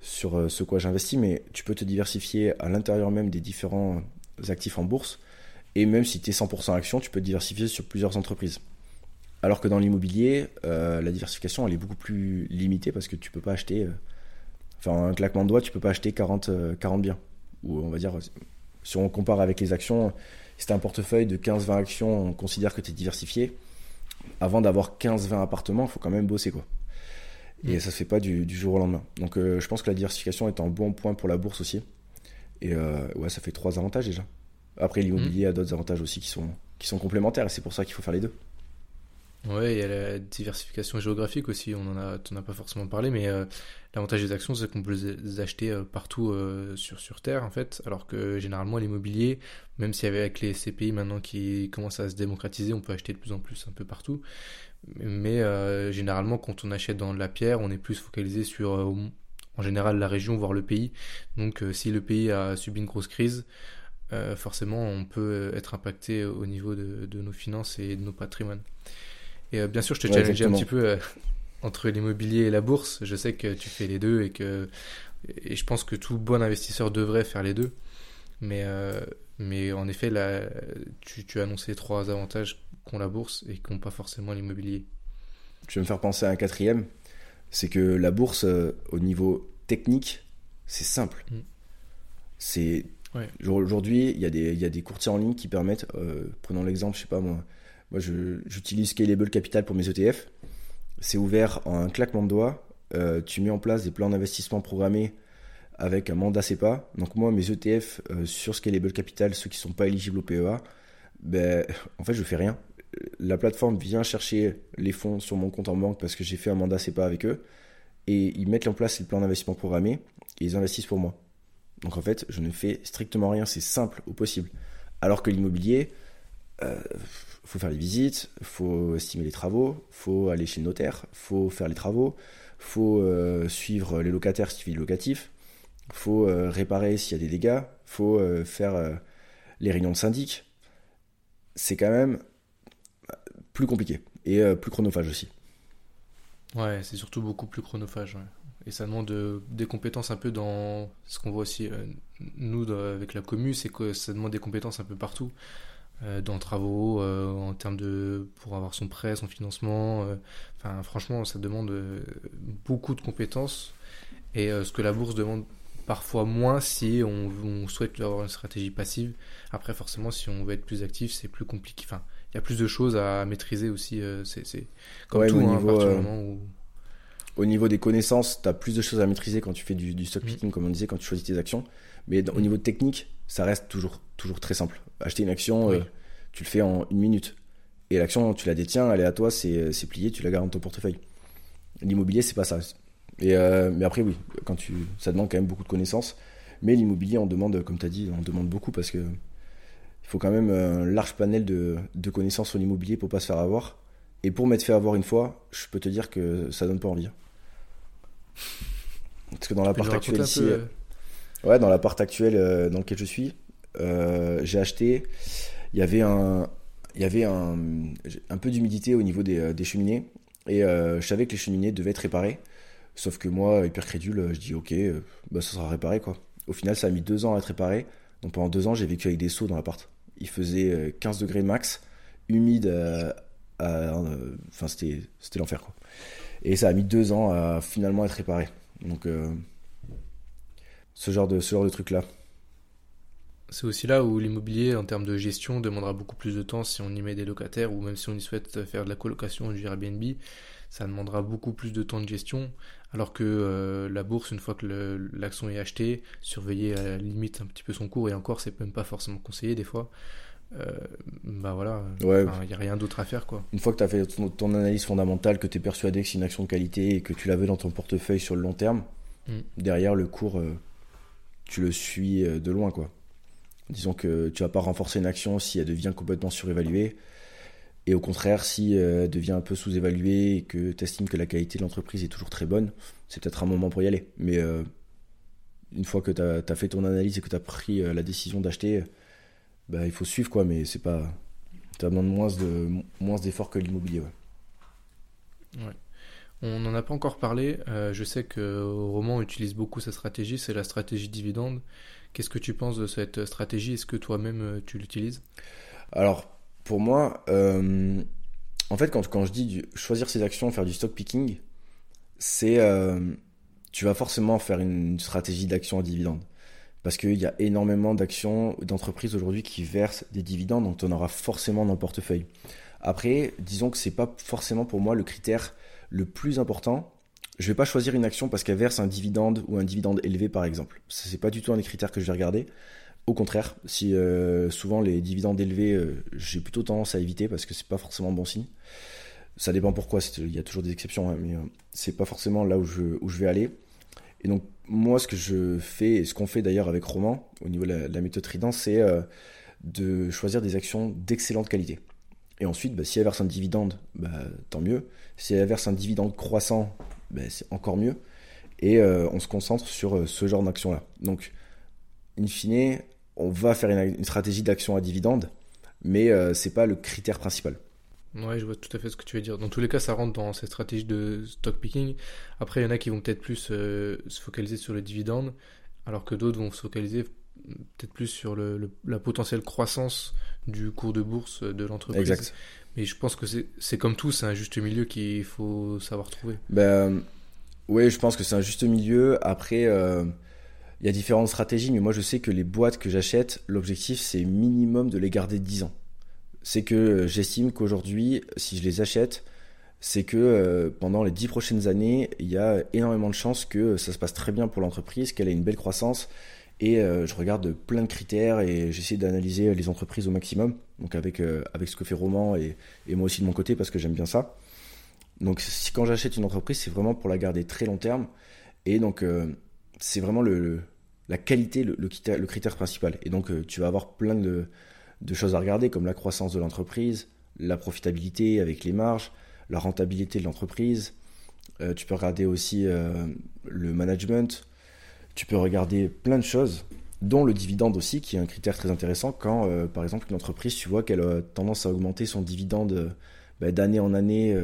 sur euh, ce quoi j'investis, mais tu peux te diversifier à l'intérieur même des différents actifs en bourse. Et même si tu es 100% action, tu peux te diversifier sur plusieurs entreprises. Alors que dans l'immobilier, euh, la diversification elle est beaucoup plus limitée parce que tu peux pas acheter, euh, enfin un claquement de doigts, tu peux pas acheter 40, euh, 40 biens. Ou on va dire Si on compare avec les actions, si tu un portefeuille de 15-20 actions, on considère que tu es diversifié. Avant d'avoir 15-20 appartements, il faut quand même bosser. quoi. Et mm. ça se fait pas du, jour au lendemain. Donc je pense que la diversification est un bon point pour la bourse aussi. Et ouais, ça fait trois avantages déjà. Après, l'immobilier mm. a d'autres avantages aussi qui sont, qui sont complémentaires et c'est pour ça qu'il faut faire les deux. Ouais, il y a la diversification géographique aussi, on en a, pas forcément parlé, mais euh, l'avantage des actions, c'est qu'on peut les acheter euh, partout euh, sur, sur Terre, en fait, alors que généralement l'immobilier, même si avec les CPI maintenant qui commencent à se démocratiser, on peut acheter de plus en plus un peu partout, mais généralement quand on achète dans de la pierre, on est plus focalisé sur, en général, la région, voire le pays, donc si le pays a subi une grosse crise, forcément on peut être impacté au niveau de, de nos finances et de nos patrimoines. Et euh, bien sûr, je te challenge un petit peu euh, entre l'immobilier et la bourse. Je sais que tu fais les deux et que et je pense que tout bon investisseur devrait faire les deux. Mais, euh, mais en effet, là, tu, tu as annoncé trois avantages qu'ont la bourse et qu'ont pas forcément l'immobilier. Je vais me faire penser à un quatrième? C'est que la bourse, au niveau technique, c'est simple. Mm. C'est Aujourd'hui, il y a des courtiers en ligne qui permettent, prenons l'exemple, je sais pas moi, moi, j'utilise Scalable Capital pour mes ETF. C'est ouvert en un claquement de doigts. Euh, tu mets en place des plans d'investissement programmés avec un mandat CEPA. Donc moi, mes ETF euh, sur Scalable Capital, ceux qui ne sont pas éligibles au PEA, ben, en fait, je fais rien. La plateforme vient chercher les fonds sur mon compte en banque parce que j'ai fait un mandat CEPA avec eux. Et ils mettent en place les plans d'investissement programmés et ils investissent pour moi. Donc en fait, je ne fais strictement rien. C'est simple au possible. Alors que l'immobilier, euh, faut faire les visites, faut estimer les travaux, faut aller chez le notaire, faut faire les travaux, faut euh, suivre les locataires suivi locatif, faut euh, réparer s'il y a des dégâts, faut euh, faire les réunions de syndic. C'est quand même plus compliqué et plus chronophage aussi. Ouais, c'est surtout beaucoup plus chronophage. Et ça demande des compétences un peu dans ce qu'on voit aussi, nous, avec la commu, c'est que ça demande des compétences un peu partout. Euh, dans travaux, euh, en termes de pour avoir son prêt, son financement. Euh, enfin, franchement, ça demande beaucoup de compétences et ce que la bourse demande parfois moins si on, souhaite avoir une stratégie passive. Après, forcément, si on veut être plus actif, c'est plus compliqué. Enfin, il y a plus de choses à maîtriser aussi. c'est comme tout, au, hein, niveau, au niveau des connaissances, tu as plus de choses à maîtriser quand tu fais du, stock mm. picking, comme on disait, quand tu choisis tes actions. Mais au mm. niveau technique, ça reste toujours, toujours très simple. Acheter une action, euh, tu le fais en une minute. Et l'action, tu la détiens, elle est à toi, c'est plié, tu la gardes dans ton portefeuille. L'immobilier, c'est pas ça. Et euh, mais après, oui, quand tu, ça demande quand même beaucoup de connaissances. Mais l'immobilier, on demande, comme tu as dit, on demande beaucoup parce que il faut quand même un large panel de, de connaissances sur l'immobilier pour pas se faire avoir. Et pour m'être fait avoir une fois, je peux te dire que ça donne pas envie. Parce que dans l'appart actuel ici, euh, ouais, dans l'appart actuel euh, dans lequel je suis, euh, j'ai acheté. Il y avait un, il y avait un, un peu d'humidité au niveau des, des cheminées et je savais que les cheminées devaient être réparées. Sauf que moi, hyper crédule, je dis ok, bah ça sera réparé quoi. Au final, ça a mis deux ans à être réparé. Donc pendant deux ans, j'ai vécu avec des seaux dans l'appart. Il faisait 15 degrés max, humide enfin c'était l'enfer. Et ça a mis deux ans à finalement être réparé. Donc, euh, ce genre de, ce genre de truc-là. C'est aussi là où l'immobilier, en termes de gestion, demandera beaucoup plus de temps si on y met des locataires ou même si on y souhaite faire de la colocation du Airbnb. Ça demandera beaucoup plus de temps de gestion. Alors que euh, la bourse, une fois que l'action est achetée, surveiller à la limite un petit peu son cours, et encore, c'est même pas forcément conseillé des fois. Euh, bah voilà, il n'y a rien d'autre à faire quoi. Une fois que tu as fait ton, analyse fondamentale, que tu es persuadé que c'est une action de qualité et que tu l'avais dans ton portefeuille sur le long terme, mm. derrière le cours, euh, tu le suis euh, de loin quoi. Disons que tu vas pas renforcer une action si elle devient complètement surévaluée. Et au contraire, si elle devient un peu sous-évaluée et que tu estimes que la qualité de l'entreprise est toujours très bonne, c'est peut-être un moment pour y aller. Mais une fois que tu as, as, fait ton analyse et que tu as pris la décision d'acheter, bah, il faut suivre quoi, mais c'est pas. Ça demande moins de moins d'efforts que l'immobilier. On n'en a pas encore parlé. Euh, je sais que Roman utilise beaucoup sa stratégie, c'est la stratégie dividende. Qu'est-ce que tu penses de cette stratégie? Est-ce que toi-même euh, tu l'utilises? Alors, pour moi, euh, en fait, quand, je dis choisir ses actions, faire du stock picking, c'est tu vas forcément faire une stratégie d'action à dividende parce qu'il y a énormément d'actions d'entreprises aujourd'hui qui versent des dividendes, donc on aura forcément dans le portefeuille. Après, disons que c'est pas forcément pour moi le critère le plus important. Je vais pas choisir une action parce qu'elle verse un dividende ou un dividende élevé par exemple. Ce n'est pas du tout un des critères que je vais regarder. Au contraire, si euh, souvent les dividendes élevés, euh, j'ai plutôt tendance à éviter parce que c'est pas forcément bon signe. Ça dépend pourquoi, il y a toujours des exceptions, hein, mais euh, c'est pas forcément là où je, où je vais aller. Et donc moi, ce que je fais, et ce qu'on fait d'ailleurs avec Roman, au niveau de la, méthode Trident, c'est de choisir des actions d'excellente qualité. Et ensuite, bah, si elle verse un dividende, bah, tant mieux. Si elle verse un dividende croissant, bah, c'est encore mieux. Et on se concentre sur ce genre d'action-là. Donc, in fine, on va faire une, stratégie d'action à dividende, mais euh, c'est pas le critère principal. Ouais, je vois tout à fait ce que tu veux dire. Dans tous les cas, ça rentre dans cette stratégie de stock picking. Après, il y en a qui vont peut-être plus euh, se focaliser sur le dividende, alors que d'autres vont se focaliser peut-être plus sur le, la potentielle croissance du cours de bourse de l'entreprise. Exact. Mais je pense que c'est comme tout, c'est un juste milieu qu'il faut savoir trouver. Ben, oui, je pense que c'est un juste milieu. Après, euh, il y a différentes stratégies, mais moi je sais que les boîtes que j'achète, l'objectif c'est minimum de les garder 10 ans. C'est que euh, j'estime qu'aujourd'hui, si je les achète, c'est que euh, pendant les 10 prochaines années, il y a énormément de chances que ça se passe très bien pour l'entreprise, qu'elle ait une belle croissance. Et euh, je regarde plein de critères et j'essaie d'analyser les entreprises au maximum, donc avec, avec ce que fait Roman et, et moi aussi de mon côté parce que j'aime bien ça. Donc quand j'achète une entreprise, c'est vraiment pour la garder très long terme. Et donc c'est vraiment le, la qualité le, critère, principal. Et donc, euh, tu vas avoir plein de, choses à regarder, comme la croissance de l'entreprise, la profitabilité avec les marges, la rentabilité de l'entreprise. Euh, tu peux regarder aussi euh, le management. Tu peux regarder plein de choses, dont le dividende aussi, qui est un critère très intéressant. Quand, par exemple, une entreprise, tu vois qu'elle a tendance à augmenter son dividende bah, d'année en année.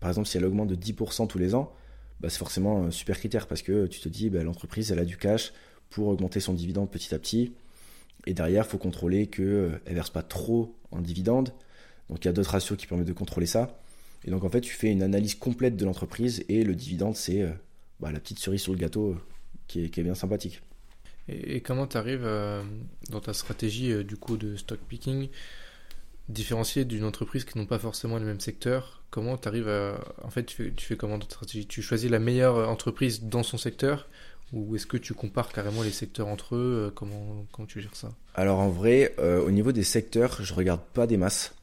par exemple, si elle augmente de 10% tous les ans, bah, c'est forcément un super critère parce que tu te dis, bah, l'entreprise, elle a du cash, pour augmenter son dividende petit à petit. Et derrière, il faut contrôler qu'elle euh, ne verse pas trop en dividende. Donc il y a d'autres ratios qui permettent de contrôler ça. Et donc en fait, tu fais une analyse complète de l'entreprise et le dividende, c'est euh, la petite cerise sur le gâteau euh, qui, est, bien sympathique. Et, comment tu arrives dans ta stratégie du coup de stock picking différencier d'une entreprise qui n'ont pas forcément le même secteur Comment tu arrives à. En fait, tu fais, tu fais comment ta stratégie? Tu choisis la meilleure entreprise dans son secteur? Ou est-ce que tu compares carrément les secteurs entre eux? Euh, comment, comment tu gères ça? Alors en vrai, euh, au niveau des secteurs, je regarde pas des masses.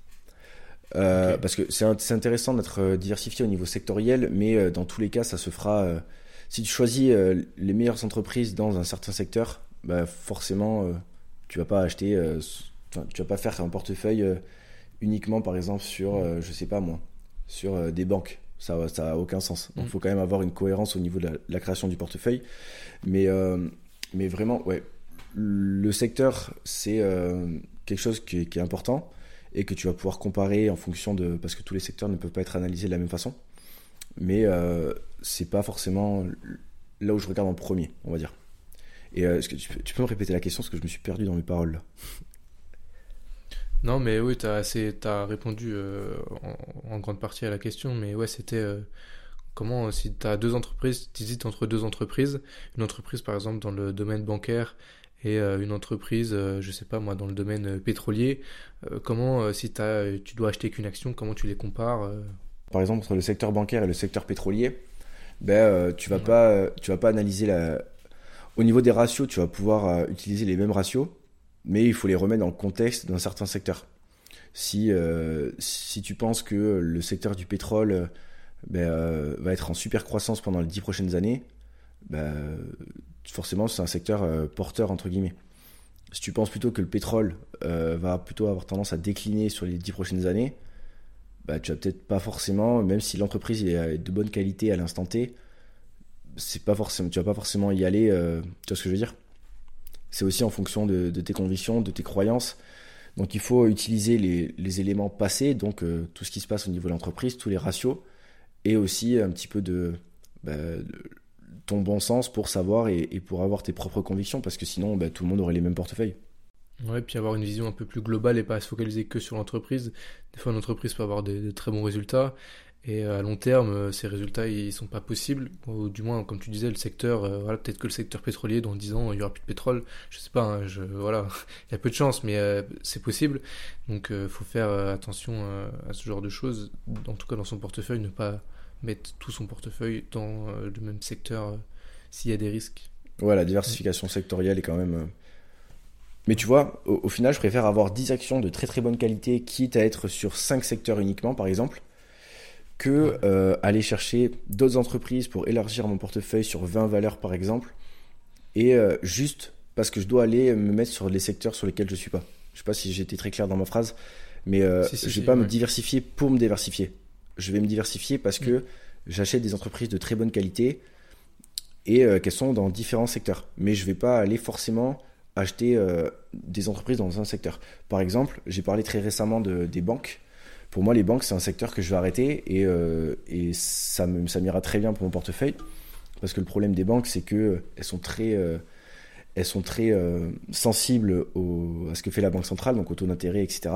Euh, parce que c'est intéressant d'être diversifié au niveau sectoriel, mais dans tous les cas, ça se fera. Si tu choisis les meilleures entreprises dans un certain secteur, bah forcément, tu vas pas acheter. tu vas pas faire un portefeuille uniquement, par exemple, sur, je sais pas moi, sur des banques ça ça a aucun sens. Donc il mm. faut quand même avoir une cohérence au niveau de la, création du portefeuille. Mais, euh, mais vraiment, ouais, le secteur, c'est euh, quelque chose qui est, important et que tu vas pouvoir comparer en fonction de... Parce que tous les secteurs ne peuvent pas être analysés de la même façon. Mais euh, c'est pas forcément là où je regarde en premier, on va dire. Et est-ce que tu peux, tu peux, me répéter la question parce que je me suis perdu dans mes paroles là. Non, mais oui, tu as, as, répondu euh, en, grande partie à la question, mais ouais, c'était euh, comment, si tu as deux entreprises, tu hésites entre deux entreprises, une entreprise par exemple dans le domaine bancaire et euh, une entreprise, je sais pas moi, dans le domaine pétrolier, comment, si as, tu dois acheter qu'une action, comment tu les compares Par exemple, entre le secteur bancaire et le secteur pétrolier, ben, tu vas pas, tu vas pas analyser la. Au niveau des ratios, tu vas pouvoir utiliser les mêmes ratios, mais il faut les remettre dans le contexte d'un certain secteur. Si, euh, si tu penses que le secteur du pétrole euh, ben, euh, va être en super croissance pendant les dix prochaines années, ben, forcément c'est un secteur porteur entre guillemets. Si tu penses plutôt que le pétrole va plutôt avoir tendance à décliner sur les dix prochaines années, ben, tu vas peut-être pas forcément, même si l'entreprise est de bonne qualité à l'instant T, c'est pas forcément, tu vas pas forcément y aller. tu vois ce que je veux dire? C'est aussi en fonction de, tes convictions, de tes croyances. Donc il faut utiliser les, éléments passés, donc euh, tout ce qui se passe au niveau de l'entreprise, tous les ratios, et aussi un petit peu bah, de, ton bon sens pour savoir et, pour avoir tes propres convictions, parce que sinon bah, tout le monde aurait les mêmes portefeuilles. Ouais, puis avoir une vision un peu plus globale et pas se focaliser que sur l'entreprise. Des fois, une entreprise peut avoir de, très bons résultats, Et à long terme, ces résultats, ils sont pas possibles. Ou du moins, comme tu disais, le secteur, voilà, peut-être que le secteur pétrolier, dans 10 ans, il y aura plus de pétrole. Je sais pas, hein, voilà, il y a peu de chance, mais c'est possible. Donc, il faut faire attention à ce genre de choses. En tout cas, dans son portefeuille, ne pas mettre tout son portefeuille dans le même secteur s'il y a des risques. Ouais, la diversification sectorielle est quand même mais tu vois, au, final, je préfère avoir 10 actions de très très bonne qualité, quitte à être sur 5 secteurs uniquement, par exemple, que euh, aller chercher d'autres entreprises pour élargir mon portefeuille sur 20 valeurs, par exemple, et euh, juste parce que je dois aller me mettre sur les secteurs sur lesquels je ne suis pas. Je sais pas si j'étais très clair dans ma phrase, mais euh, je ne vais pas me diversifier pour me diversifier. Je vais me diversifier parce que j'achète des entreprises de très bonne qualité et qu'elles sont dans différents secteurs. Mais je ne vais pas aller forcément acheter euh, des entreprises dans un secteur. Par exemple, j'ai parlé très récemment de, des banques. Pour moi, les banques, c'est un secteur que je vais arrêter et, euh, et ça, m'ira très bien pour mon portefeuille. Parce que le problème des banques, c'est qu'elles sont très, euh, elles sont très sensibles au, à ce que fait la Banque centrale, donc au taux d'intérêt, etc.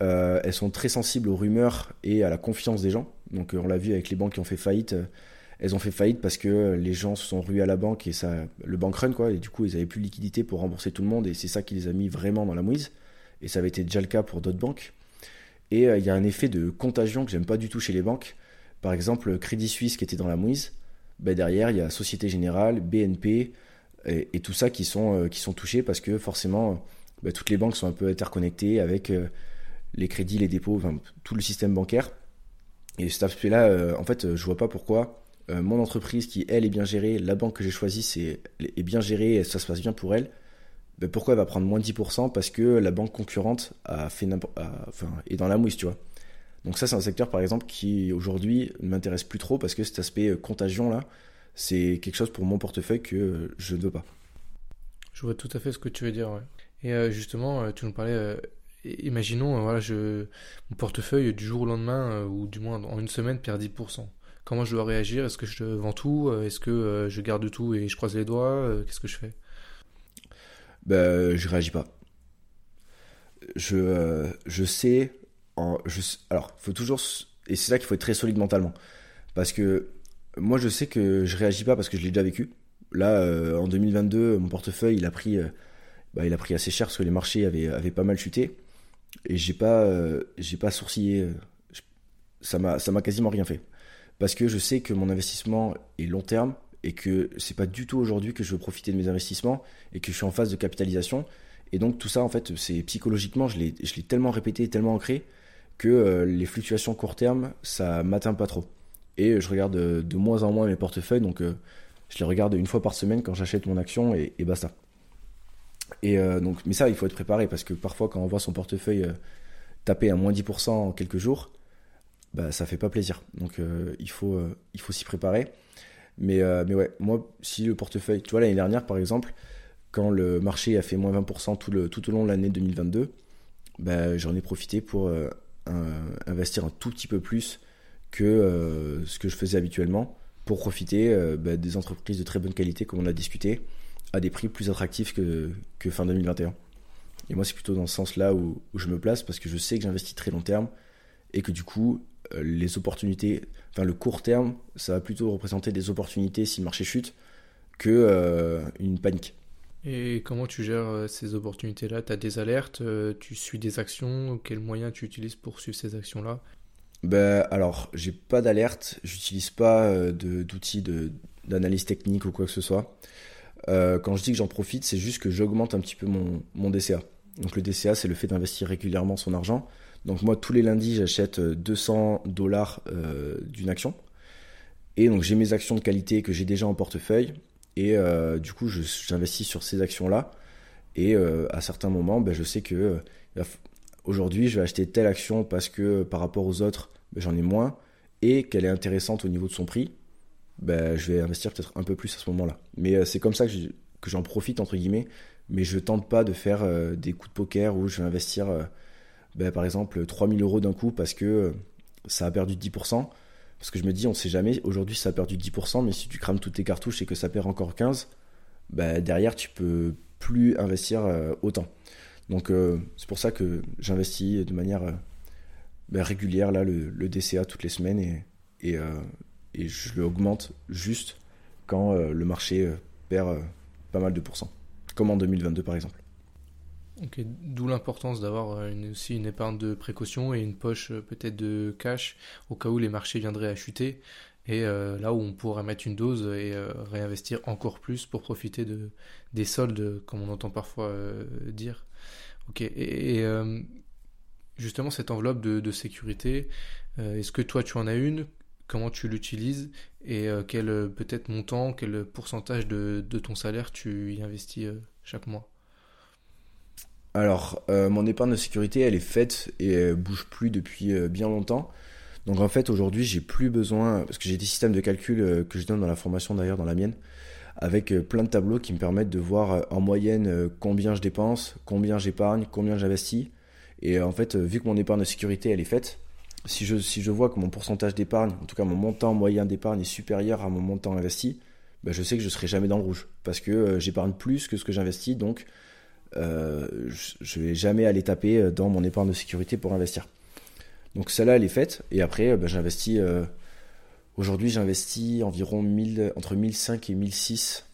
elles sont très sensibles aux rumeurs et à la confiance des gens. Donc on l'a vu avec les banques qui ont fait faillite elles ont fait faillite parce que les gens se sont rués à la banque et ça, le bank run, quoi. Et du coup, ils avaient plus de liquidité pour rembourser tout le monde et c'est ça qui les a mis vraiment dans la mouise. Et ça avait été déjà le cas pour d'autres banques. Et euh, il y a un effet de contagion que j'aime pas du tout chez les banques. Par exemple, Crédit Suisse qui était dans la mouise, ben derrière, il y a Société Générale, BNP et, tout ça qui sont, euh, qui sont touchés parce que forcément, ben, toutes les banques sont un peu interconnectées avec euh, les crédits, les dépôts, tout le système bancaire. Et cet aspect-là, en fait, je vois pas pourquoi euh, mon entreprise qui, elle, est bien gérée, la banque que j'ai choisie c'est, est bien gérée et ça se passe bien pour elle, ben pourquoi elle va prendre moins de 10% Parce que la banque concurrente est dans la mouise, tu vois. Donc ça, c'est un secteur, par exemple, qui aujourd'hui ne m'intéresse plus trop parce que cet aspect euh, contagion, là, c'est quelque chose pour mon portefeuille que je ne veux pas. Je vois tout à fait ce que tu veux dire. Et euh, justement, tu nous parlais imaginons, voilà, je, mon portefeuille du jour au lendemain, ou du moins en une semaine, perd 10% comment je dois réagir Est-ce que je vends tout Est-ce que euh, je garde tout et je croise les doigts euh, Qu'est-ce que je fais? Ben, Je réagis pas. Je, euh, je sais. En, je, alors, faut toujours. Et c'est ça qu'il faut être très solide mentalement. Parce que moi, je sais que je réagis pas parce que je l'ai déjà vécu. Là, en 2022, mon portefeuille, il a pris. Bah, il a pris assez cher parce que les marchés avaient, avaient pas mal chuté. Et j'ai pas, j'ai pas sourcillé. Ça m'a quasiment rien fait parce que je sais que mon investissement est long terme et que c'est pas du tout aujourd'hui que je veux profiter de mes investissements et que je suis en phase de capitalisation. Et donc tout ça, en fait, c'est psychologiquement, je l'ai tellement répété, tellement ancré que euh, les fluctuations court terme, ça m'atteint pas trop. Et je regarde de, moins en moins mes portefeuilles, donc euh, je les regarde une fois par semaine quand j'achète mon action et, et basta. Et euh, donc, mais ça, il faut être préparé parce que parfois, quand on voit son portefeuille taper à moins 10% en quelques jours, bah, ça fait pas plaisir. Donc euh, il faut, euh, faut s'y préparer. Mais, euh, mais ouais, moi, si le portefeuille, tu vois, l'année dernière par exemple, quand le marché a fait moins 20% tout, le, tout au long de l'année 2022, bah, j'en ai profité pour investir un tout petit peu plus que ce que je faisais habituellement pour profiter bah, des entreprises de très bonne qualité, comme on a discuté, à des prix plus attractifs que, que fin 2021. Et moi, c'est plutôt dans ce sens-là où, je me place parce que je sais que j'investis très long terme et que du coup, les opportunités, enfin le court terme, ça va plutôt représenter des opportunités si le marché chute que euh, une panique. Et comment tu gères euh, ces opportunités-là? Tu as des alertes, tu suis des actions, quels moyens tu utilises pour suivre ces actions-là? Ben, alors, j'ai pas d'alerte, j'utilise pas d'outils d'analyse technique ou quoi que ce soit. quand je dis que j'en profite, c'est juste que j'augmente un petit peu mon, mon DCA. Donc le DCA, c'est le fait d'investir régulièrement son argent. Donc moi, tous les lundis, j'achète 200 euh, dollars euh, d'une action. Et donc j'ai mes actions de qualité que j'ai déjà en portefeuille. Et euh, du coup, j'investis sur ces actions-là. Et à certains moments, ben, je sais que aujourd'hui, je vais acheter telle action parce que par rapport aux autres, ben, j'en ai moins. Et qu'elle est intéressante au niveau de son prix. Ben, je vais investir peut-être un peu plus à ce moment-là. Mais c'est comme ça que j'en profite, entre guillemets. Mais je tente pas de faire des coups de poker où je vais investir ben, par exemple 3000 euros d'un coup parce que euh, ça a perdu 10%. Parce que je me dis, on sait jamais, aujourd'hui ça a perdu 10%, mais si tu crames toutes tes cartouches et que ça perd encore 15, ben, derrière tu peux plus investir euh, autant. Donc euh, c'est pour ça que j'investis de manière ben, régulière, là, le, DCA toutes les semaines et, et, et je l'augmente juste quand le marché perd pas mal de pourcents, comme en 2022 par exemple. D'où l'importance d'avoir aussi une épargne de précaution et une poche peut-être de cash au cas où les marchés viendraient à chuter et euh, là où on pourrait mettre une dose et euh, réinvestir encore plus pour profiter de, des soldes, comme on entend parfois euh, dire. Ok, et, justement cette enveloppe de, sécurité, est-ce que toi tu en as une? Comment tu l'utilises? Et quel peut-être montant, quel pourcentage de, ton salaire tu y investis chaque mois? Alors, mon épargne de sécurité, elle est faite et elle bouge plus depuis bien longtemps. Donc en fait aujourd'hui j'ai plus besoin, parce que j'ai des systèmes de calcul euh, que je donne dans la formation d'ailleurs, dans la mienne, avec euh, plein de tableaux qui me permettent de voir euh, en moyenne combien je dépense, combien j'épargne, combien j'investis. Et en fait, vu que mon épargne de sécurité elle est faite, si je, si je vois que mon pourcentage d'épargne, en tout cas mon montant moyen d'épargne est supérieur à mon montant investi, ben je sais que je serai jamais dans le rouge. Parce que j'épargne plus que ce que j'investis, donc je ne vais jamais aller taper dans mon épargne de sécurité pour investir. Donc celle-là, elle est faite. Et après, bah, j'investis. Euh, aujourd'hui, j'investis environ 1000, entre 1005 et 1006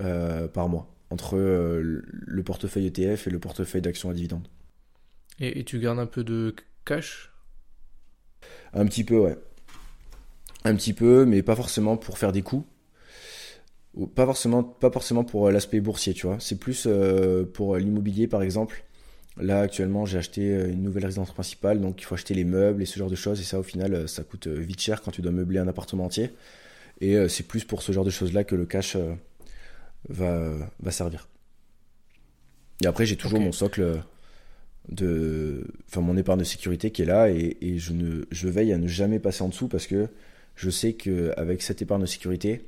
euh, par mois. Entre euh, le portefeuille ETF et le portefeuille d'actions à dividendes. Et, tu gardes un peu de cash? Un petit peu, ouais. Un petit peu, mais pas forcément pour faire des coups. Pas forcément, pas forcément pour l'aspect boursier, tu vois. C'est plus pour l'immobilier, par exemple. Là, actuellement, j'ai acheté euh, une nouvelle résidence principale, donc il faut acheter les meubles et ce genre de choses. Et ça, au final, euh, ça coûte euh, vite cher quand tu dois meubler un appartement entier. Et c'est plus pour ce genre de choses-là que le cash va, va servir. Et après, j'ai toujours mon socle de. Enfin, mon épargne de sécurité qui est là et, je, ne, je veille à ne jamais passer en dessous parce que je sais qu'avec cette épargne de sécurité,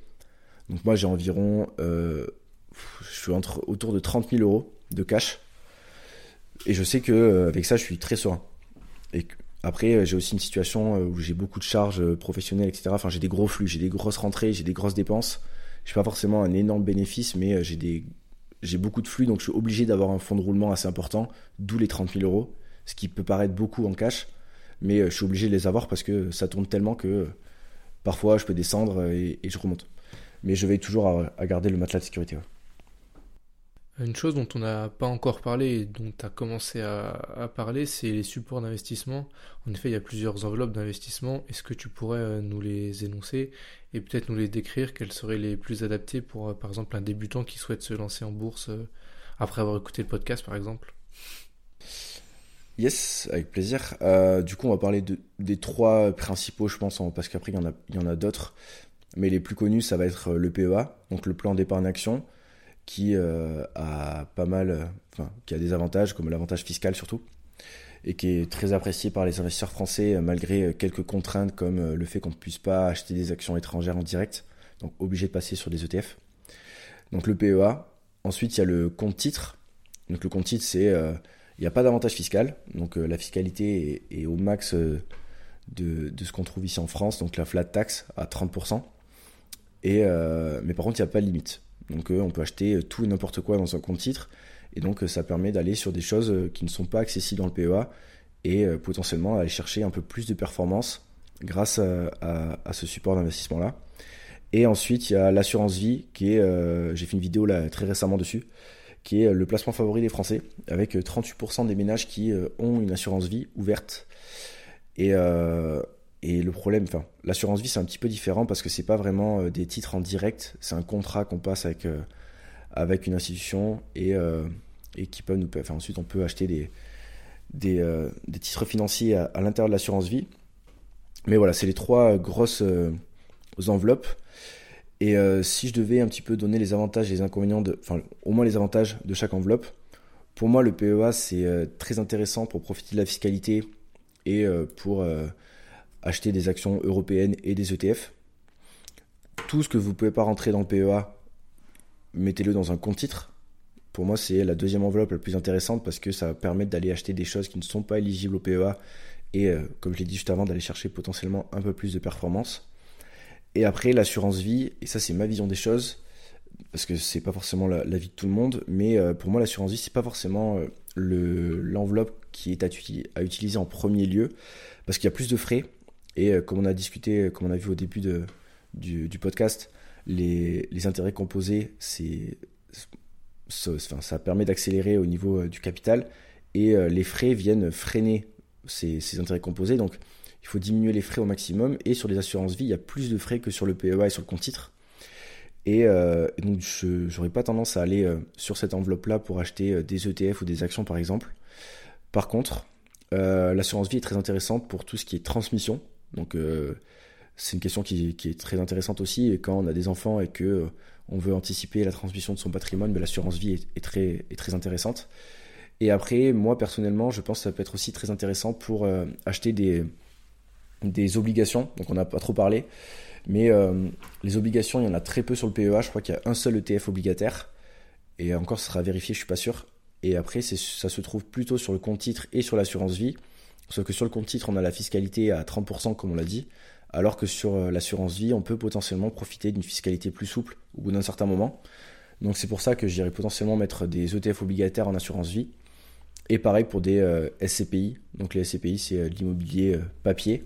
donc moi, j'ai environ. je suis autour de 30 000 euros de cash et je sais que euh, avec ça, je suis très serein. Et après, euh, j'ai aussi une situation euh, où j'ai beaucoup de charges professionnelles, etc. Enfin, j'ai des gros flux, j'ai des grosses rentrées, j'ai des grosses dépenses. Je pas forcément un énorme bénéfice, mais j'ai des j'ai beaucoup de flux, donc je suis obligé d'avoir un fonds de roulement assez important, d'où les 30 000 euros, ce qui peut paraître beaucoup en cash, mais je suis obligé de les avoir parce que ça tourne tellement que parfois je peux descendre et, je remonte. Mais je veille toujours à, garder le matelas de sécurité. Une chose dont on n'a pas encore parlé et dont tu as commencé à, parler, c'est les supports d'investissement. En effet, il y a plusieurs enveloppes d'investissement. Est-ce que tu pourrais euh, nous les énoncer et peut-être nous les décrire? Quelles seraient les plus adaptées pour, euh, par exemple, un débutant qui souhaite se lancer en bourse euh, après avoir écouté le podcast, par exemple? Yes, avec plaisir. du coup, on va parler de, des trois principaux, je pense, parce qu'après, il y en a, il y en a d'autres. Mais les plus connus, ça va être le PEA, donc le plan d'épargne action qui euh, a pas mal, euh, enfin, qui a des avantages, comme l'avantage fiscal surtout, et qui est très apprécié par les investisseurs français, euh, malgré quelques contraintes comme le fait qu'on ne puisse pas acheter des actions étrangères en direct, donc obligé de passer sur des ETF. Donc le PEA. Ensuite, il y a le compte titre. Donc le compte titre, c'est il n'y a pas d'avantage fiscal, donc la fiscalité est, au max de, de, ce qu'on trouve ici en France, donc la flat tax à 30%. Et, mais par contre, il n'y a pas de limite. Donc euh, on peut acheter euh, tout et n'importe quoi dans un compte titre. Et donc euh, ça permet d'aller sur des choses qui ne sont pas accessibles dans le PEA et potentiellement aller chercher un peu plus de performance grâce à, ce support d'investissement là. Et ensuite il y a l'assurance vie qui est, j'ai fait une vidéo là très récemment dessus, qui est le placement favori des Français avec 38% des ménages qui ont une assurance vie ouverte. Et, et le problème, l'assurance vie, c'est un petit peu différent parce que c'est pas vraiment euh, des titres en direct, c'est un contrat qu'on passe avec, euh, avec une institution et, euh, et qui peuvent nous. Enfin, ensuite, on peut acheter des, des, titres financiers à, l'intérieur de l'assurance vie. Mais voilà, c'est les trois grosses enveloppes. Et si je devais un petit peu donner les avantages et les inconvénients, enfin, au moins les avantages de chaque enveloppe, pour moi, le PEA, c'est très intéressant pour profiter de la fiscalité et pour acheter des actions européennes et des ETF. Tout ce que vous ne pouvez pas rentrer dans le PEA, mettez-le dans un compte titre. Pour moi, c'est la deuxième enveloppe la plus intéressante parce que ça va permettre d'aller acheter des choses qui ne sont pas éligibles au PEA et, euh, comme je l'ai dit juste avant, d'aller chercher potentiellement un peu plus de performance. Et après, l'assurance vie, et ça, c'est ma vision des choses, parce que c'est pas forcément la, vie de tout le monde, mais euh, pour moi, l'assurance vie, c'est pas forcément euh, l'enveloppe qui est à, à, utiliser en premier lieu parce qu'il y a plus de frais. Et comme on a discuté, comme on a vu au début du, podcast, les, intérêts composés, ça permet d'accélérer au niveau du capital et les frais viennent freiner ces, intérêts composés. Donc, il faut diminuer les frais au maximum. Et sur les assurances vie, il y a plus de frais que sur le PEA et sur le compte titre. Et, euh, donc, je n'aurais pas tendance à aller euh, sur cette enveloppe-là pour acheter euh, des ETF ou des actions, par exemple. Par contre, l'assurance vie est très intéressante pour tout ce qui est transmission. Donc, c'est une question qui, est très intéressante aussi. Et quand on a des enfants et que on veut anticiper la transmission de son patrimoine, l'assurance vie est, très, est très intéressante. Et après, moi personnellement, je pense que ça peut être aussi très intéressant pour acheter des, des obligations, donc on n'a pas trop parlé, mais euh, les obligations, il y en a très peu sur le PEA, je crois qu'il y a un seul ETF obligataire, et encore ce sera vérifié, je suis pas sûr. Et après, ça se trouve plutôt sur le compte titre et sur l'assurance vie, sauf que sur le compte titre, on a la fiscalité à 30%, comme on l'a dit, alors que sur euh, l'assurance vie, on peut potentiellement profiter d'une fiscalité plus souple au bout d'un certain moment. Donc c'est pour ça que j'irai potentiellement mettre des ETF obligataires en assurance vie. Et pareil pour des euh, SCPI. Donc les SCPI, c'est l'immobilier papier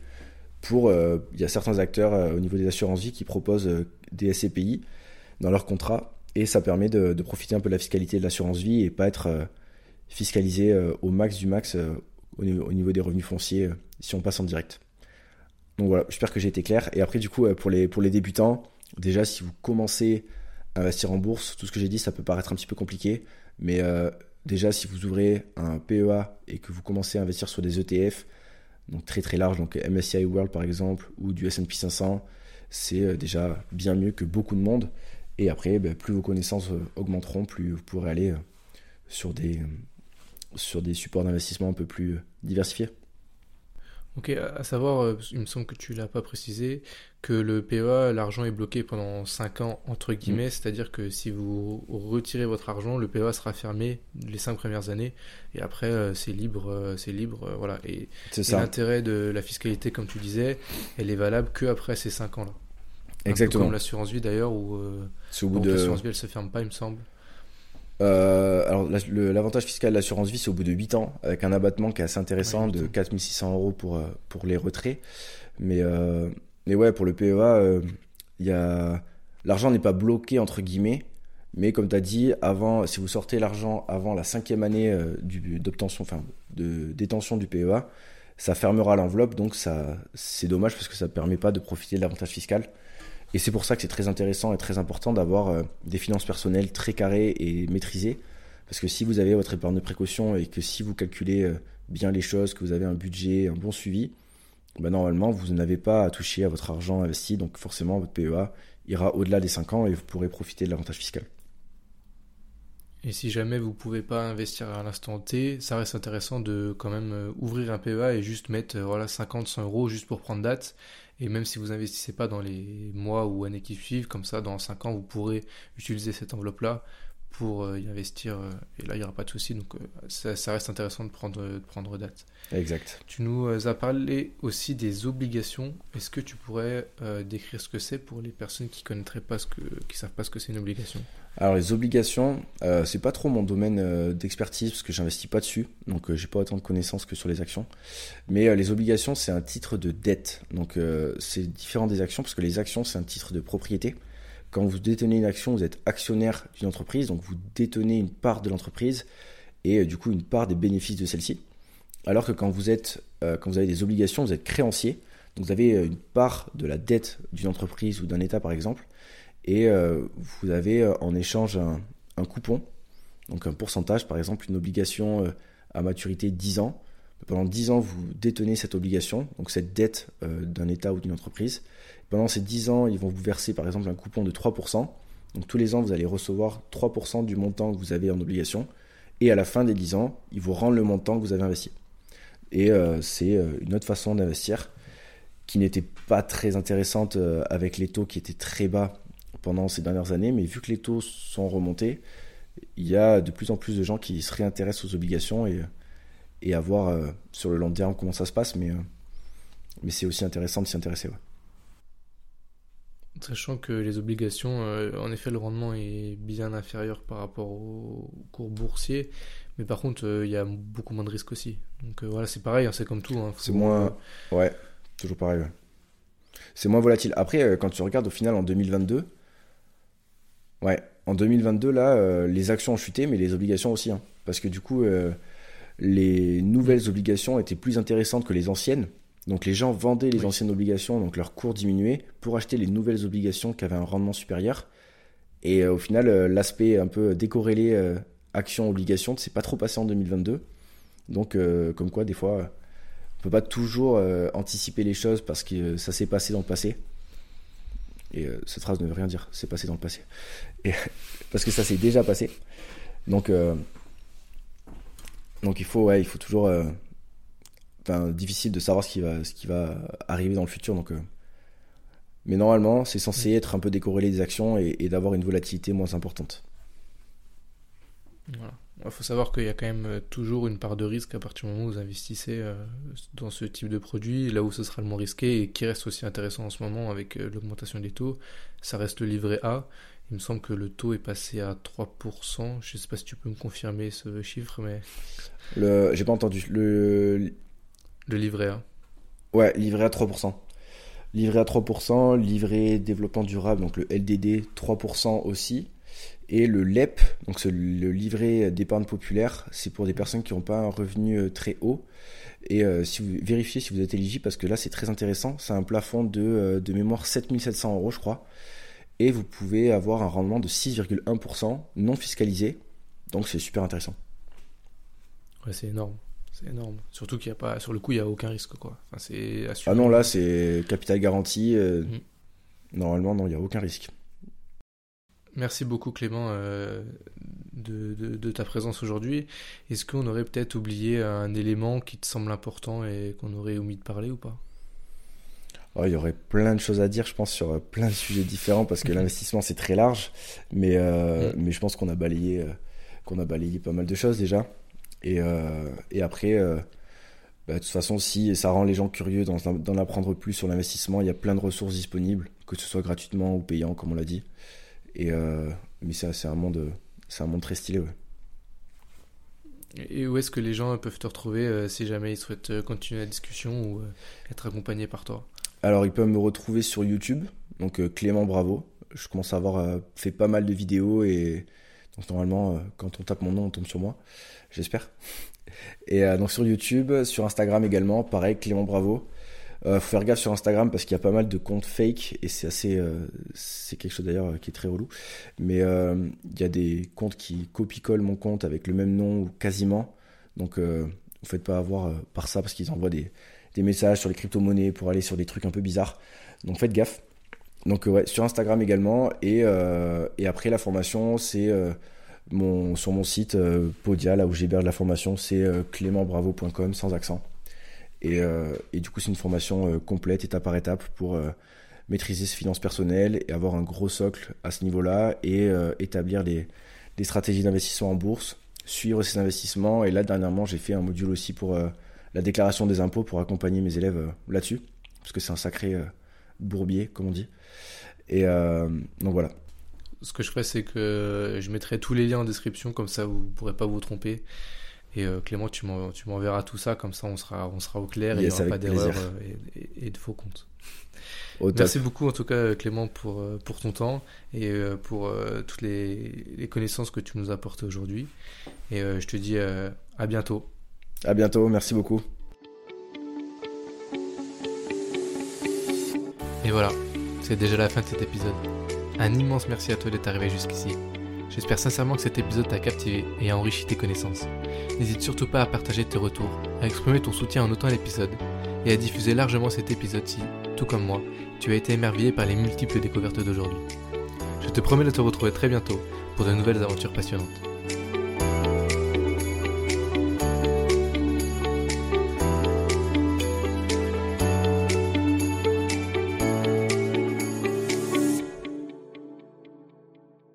pour euh, il y a certains acteurs euh, au niveau des assurances vie qui proposent euh, des SCPI dans leur contrat et ça permet de, profiter un peu de la fiscalité de l'assurance vie et pas être fiscalisé au max du max au niveau, des revenus fonciers si on passe en direct. Donc voilà, j'espère que j'ai été clair. Et après, du coup, pour les, pour les débutants, déjà, si vous commencez à investir en bourse, tout ce que j'ai dit, ça peut paraître un petit peu compliqué. Mais déjà, si vous ouvrez un PEA et que vous commencez à investir sur des ETF, donc très très large, donc MSCI World par exemple, ou du S&P 500, c'est euh, déjà bien mieux que beaucoup de monde. Et après, ben, plus vos connaissances euh, augmenteront, plus vous pourrez aller euh, sur des, sur des supports d'investissement un peu plus diversifiés. Ok, à savoir, euh, il me semble que tu l'as pas précisé, que le PEA, l'argent est bloqué pendant 5 ans, entre guillemets, mm. c'est-à-dire que si vous retirez votre argent, le PEA sera fermé les 5 premières années, et après, euh, c'est libre, euh, c'est libre, voilà. Et, l'intérêt de la fiscalité, comme tu disais, elle est valable que après ces 5 ans-là. Exactement. comme l'assurance vie d'ailleurs, où l'assurance vie, elle se ferme pas, il me semble. Euh, alors l'avantage fiscal de l'assurance vie c'est au bout de 8 ans avec un abattement qui est assez intéressant de 4600 euros pour, euh, pour les retraits. Mais, euh, mais ouais pour le PEA il y a l'argent n'est pas bloqué entre guillemets. Mais comme tu as dit avant si vous sortez l'argent avant la cinquième année d'obtention enfin de détention du PEA ça fermera l'enveloppe. Donc ça c'est dommage parce que ça ne permet pas de profiter de l'avantage fiscal et c'est pour ça que c'est très intéressant et très important d'avoir euh, des finances personnelles très carrées et maîtrisées. Parce que si vous avez votre épargne de précaution et que si vous calculez euh, bien les choses, que vous avez un budget, un bon suivi, ben normalement, vous n'avez pas à toucher à votre argent investi. Donc forcément, votre PEA ira au-delà des 5 ans et vous pourrez profiter de l'avantage fiscal. Et si jamais vous ne pouvez pas investir à l'instant T, ça reste intéressant de quand même euh, ouvrir un PEA et juste mettre voilà, 50, 100 euros juste pour prendre date et même si vous investissez pas dans les mois ou années qui suivent, comme ça, dans 5 ans, vous pourrez utiliser cette enveloppe-là pour euh, y investir. Euh, et là, il n'y aura pas de souci. Donc, euh, ça, reste intéressant de prendre, de prendre date. Exact. Tu nous as parlé aussi des obligations. Est-ce que tu pourrais décrire ce que c'est pour les personnes qui connaîtraient pas ce que, qui savent pas ce que c'est une obligation? Alors les obligations, euh, c'est pas trop mon domaine euh, d'expertise parce que j'investis pas dessus, donc j'ai pas autant de connaissances que sur les actions. Mais les obligations, c'est un titre de dette, donc c'est différent des actions parce que les actions, c'est un titre de propriété. Quand vous détenez une action, vous êtes actionnaire d'une entreprise, donc vous détenez une part de l'entreprise et du coup une part des bénéfices de celle-ci. Alors que quand vous êtes, quand vous avez des obligations, vous êtes créancier, donc vous avez une part de la dette d'une entreprise ou d'un État par exemple et euh, vous avez euh, en échange un, coupon, donc un pourcentage, par exemple une obligation euh, à maturité 10 ans. Pendant 10 ans, vous détenez cette obligation, donc cette dette d'un État ou d'une entreprise. Pendant ces 10 ans, ils vont vous verser par exemple un coupon de 3%. Donc tous les ans, vous allez recevoir 3% du montant que vous avez en obligation. Et à la fin des 10 ans, ils vous rendent le montant que vous avez investi. Et c'est une autre façon d'investir qui n'était pas très intéressante avec les taux qui étaient très bas pendant ces dernières années, mais vu que les taux sont remontés, il y a de plus en plus de gens qui se réintéressent aux obligations et à voir euh, sur le long terme comment ça se passe, mais, euh, mais c'est aussi intéressant de s'y intéresser. Sachant que les obligations, euh, en effet, le rendement est bien inférieur par rapport au cours boursier, Mais par contre, il y a beaucoup moins de risques aussi. Donc voilà, c'est pareil, hein, c'est comme tout. Hein. c'est moins. Ouais, toujours pareil. C'est moins volatile. Après, quand tu regardes au final en 2022, ouais, en 2022, là, les actions ont chuté, mais les obligations aussi. Hein. parce que du coup, les nouvelles obligations étaient plus intéressantes que les anciennes. Donc les gens vendaient les anciennes obligations, donc leur cours diminuait, pour acheter les nouvelles obligations qui avaient un rendement supérieur. Et euh, au final, euh, l'aspect un peu décorrélé euh, action-obligation ne s'est pas trop passé en 2022. Donc comme quoi, des fois, on peut pas toujours anticiper les choses parce que ça s'est passé dans le passé. Et cette phrase ne veut rien dire, c'est passé dans le passé. Et, parce que ça s'est déjà passé. Donc, donc il faut, ouais, il faut toujours difficile de savoir ce qui va, ce qui va arriver dans le futur. Donc, euh. Mais normalement, c'est censé être un peu décorrélé des actions et, d'avoir une volatilité moins importante. Il faut savoir qu'il y a quand même euh, toujours une part de risque à partir du moment où vous investissez euh, dans ce type de produit, là où ce sera le moins risqué et qui reste aussi intéressant en ce moment avec l'augmentation des taux. Ça reste le livret A. Il me semble que le taux est passé à 3%. Je ne sais pas si tu peux me confirmer ce chiffre, mais. Le... J'ai pas entendu. Le, le livret A. Ouais, livret à 3%. Livret à 3%, livret développement durable, donc le LDD 3% aussi. Et le LEP, donc le livret d'épargne populaire, c'est pour des personnes qui n'ont pas un revenu euh, très haut. Et euh, si vous vérifiez si vous êtes éligible, parce que là c'est très intéressant, c'est un plafond de, euh, de mémoire 7700 euros, je crois. Et vous pouvez avoir un rendement de 6,1% non fiscalisé. Donc c'est super intéressant. Ouais, c'est énorme. C'est énorme. Surtout qu'il n'y a pas, sur le coup, il n'y a aucun risque, quoi. Enfin, c'est Ah non, là, c'est capital garanti. Euh, mm. Normalement, non, il n'y a aucun risque. Merci beaucoup, Clément, euh, de, ta présence aujourd'hui. Est-ce qu'on aurait peut-être oublié un élément qui te semble important et qu'on aurait omis de parler ou pas? Oh, il y aurait plein de choses à dire, je pense, sur euh, plein de sujets différents parce que l'investissement c'est très large, mais, mm. mais je pense qu'on a balayé, qu'on a balayé pas mal de choses déjà. Et, euh, et après, euh, bah, de toute façon, si ça rend les gens curieux d'en apprendre plus sur l'investissement, il y a plein de ressources disponibles, que ce soit gratuitement ou payant, comme on l'a dit. Et, euh, mais c'est un, monde, un monde très stylé. Et où est-ce que les gens peuvent te retrouver si jamais ils souhaitent continuer la discussion ou être accompagnés par toi? Alors, ils peuvent me retrouver sur YouTube, donc Clément Bravo. Je commence à avoir fait pas mal de vidéos et donc normalement, quand on tape mon nom, on tombe sur moi j'espère. Et euh, donc sur YouTube, sur Instagram également, pareil, Clément Bravo. Euh, faut faire gaffe sur Instagram parce qu'il y a pas mal de comptes fake et c'est assez, euh, c'est quelque chose d'ailleurs qui est très relou. Mais il y a des comptes qui copie-collent mon compte avec le même nom ou quasiment. Donc vous faites pas avoir par ça parce qu'ils envoient des, des messages sur les crypto-monnaies pour aller sur des trucs un peu bizarres. Donc faites gaffe. Donc ouais, sur Instagram également et, et après la formation c'est mon, sur mon site euh, Podia, là où j'héberge la formation, c'est euh, clémentbravo.com sans accent. Et, euh, et, du coup, c'est une formation complète, étape par étape, pour maîtriser ses finances personnelles et avoir un gros socle à ce niveau-là et établir des stratégies d'investissement en bourse, suivre ses investissements. Et là, dernièrement, j'ai fait un module aussi pour la déclaration des impôts pour accompagner mes élèves là-dessus, parce que c'est un sacré bourbier, comme on dit. Et donc voilà ce que je ferai, c'est que je mettrai tous les liens en description, comme ça vous ne pourrez pas vous tromper. Et euh, Clément, tu m'enverras tout ça, comme ça on sera, on sera au clair et il n'y aura pas d'erreur euh, et, de faux comptes. Merci beaucoup en tout cas Clément pour, euh, pour ton temps et pour toutes les, les, connaissances que tu nous as apportées aujourd'hui. Et je te dis à bientôt. À bientôt, merci beaucoup. Et voilà, c'est déjà la fin de cet épisode. Un immense merci à toi d'être arrivé jusqu'ici. J'espère sincèrement que cet épisode t'a captivé et a enrichi tes connaissances. N'hésite surtout pas à partager tes retours, à exprimer ton soutien en notant l'épisode et à diffuser largement cet épisode si, tout comme moi, tu as été émerveillé par les multiples découvertes d'aujourd'hui. Je te promets de te retrouver très bientôt pour de nouvelles aventures passionnantes.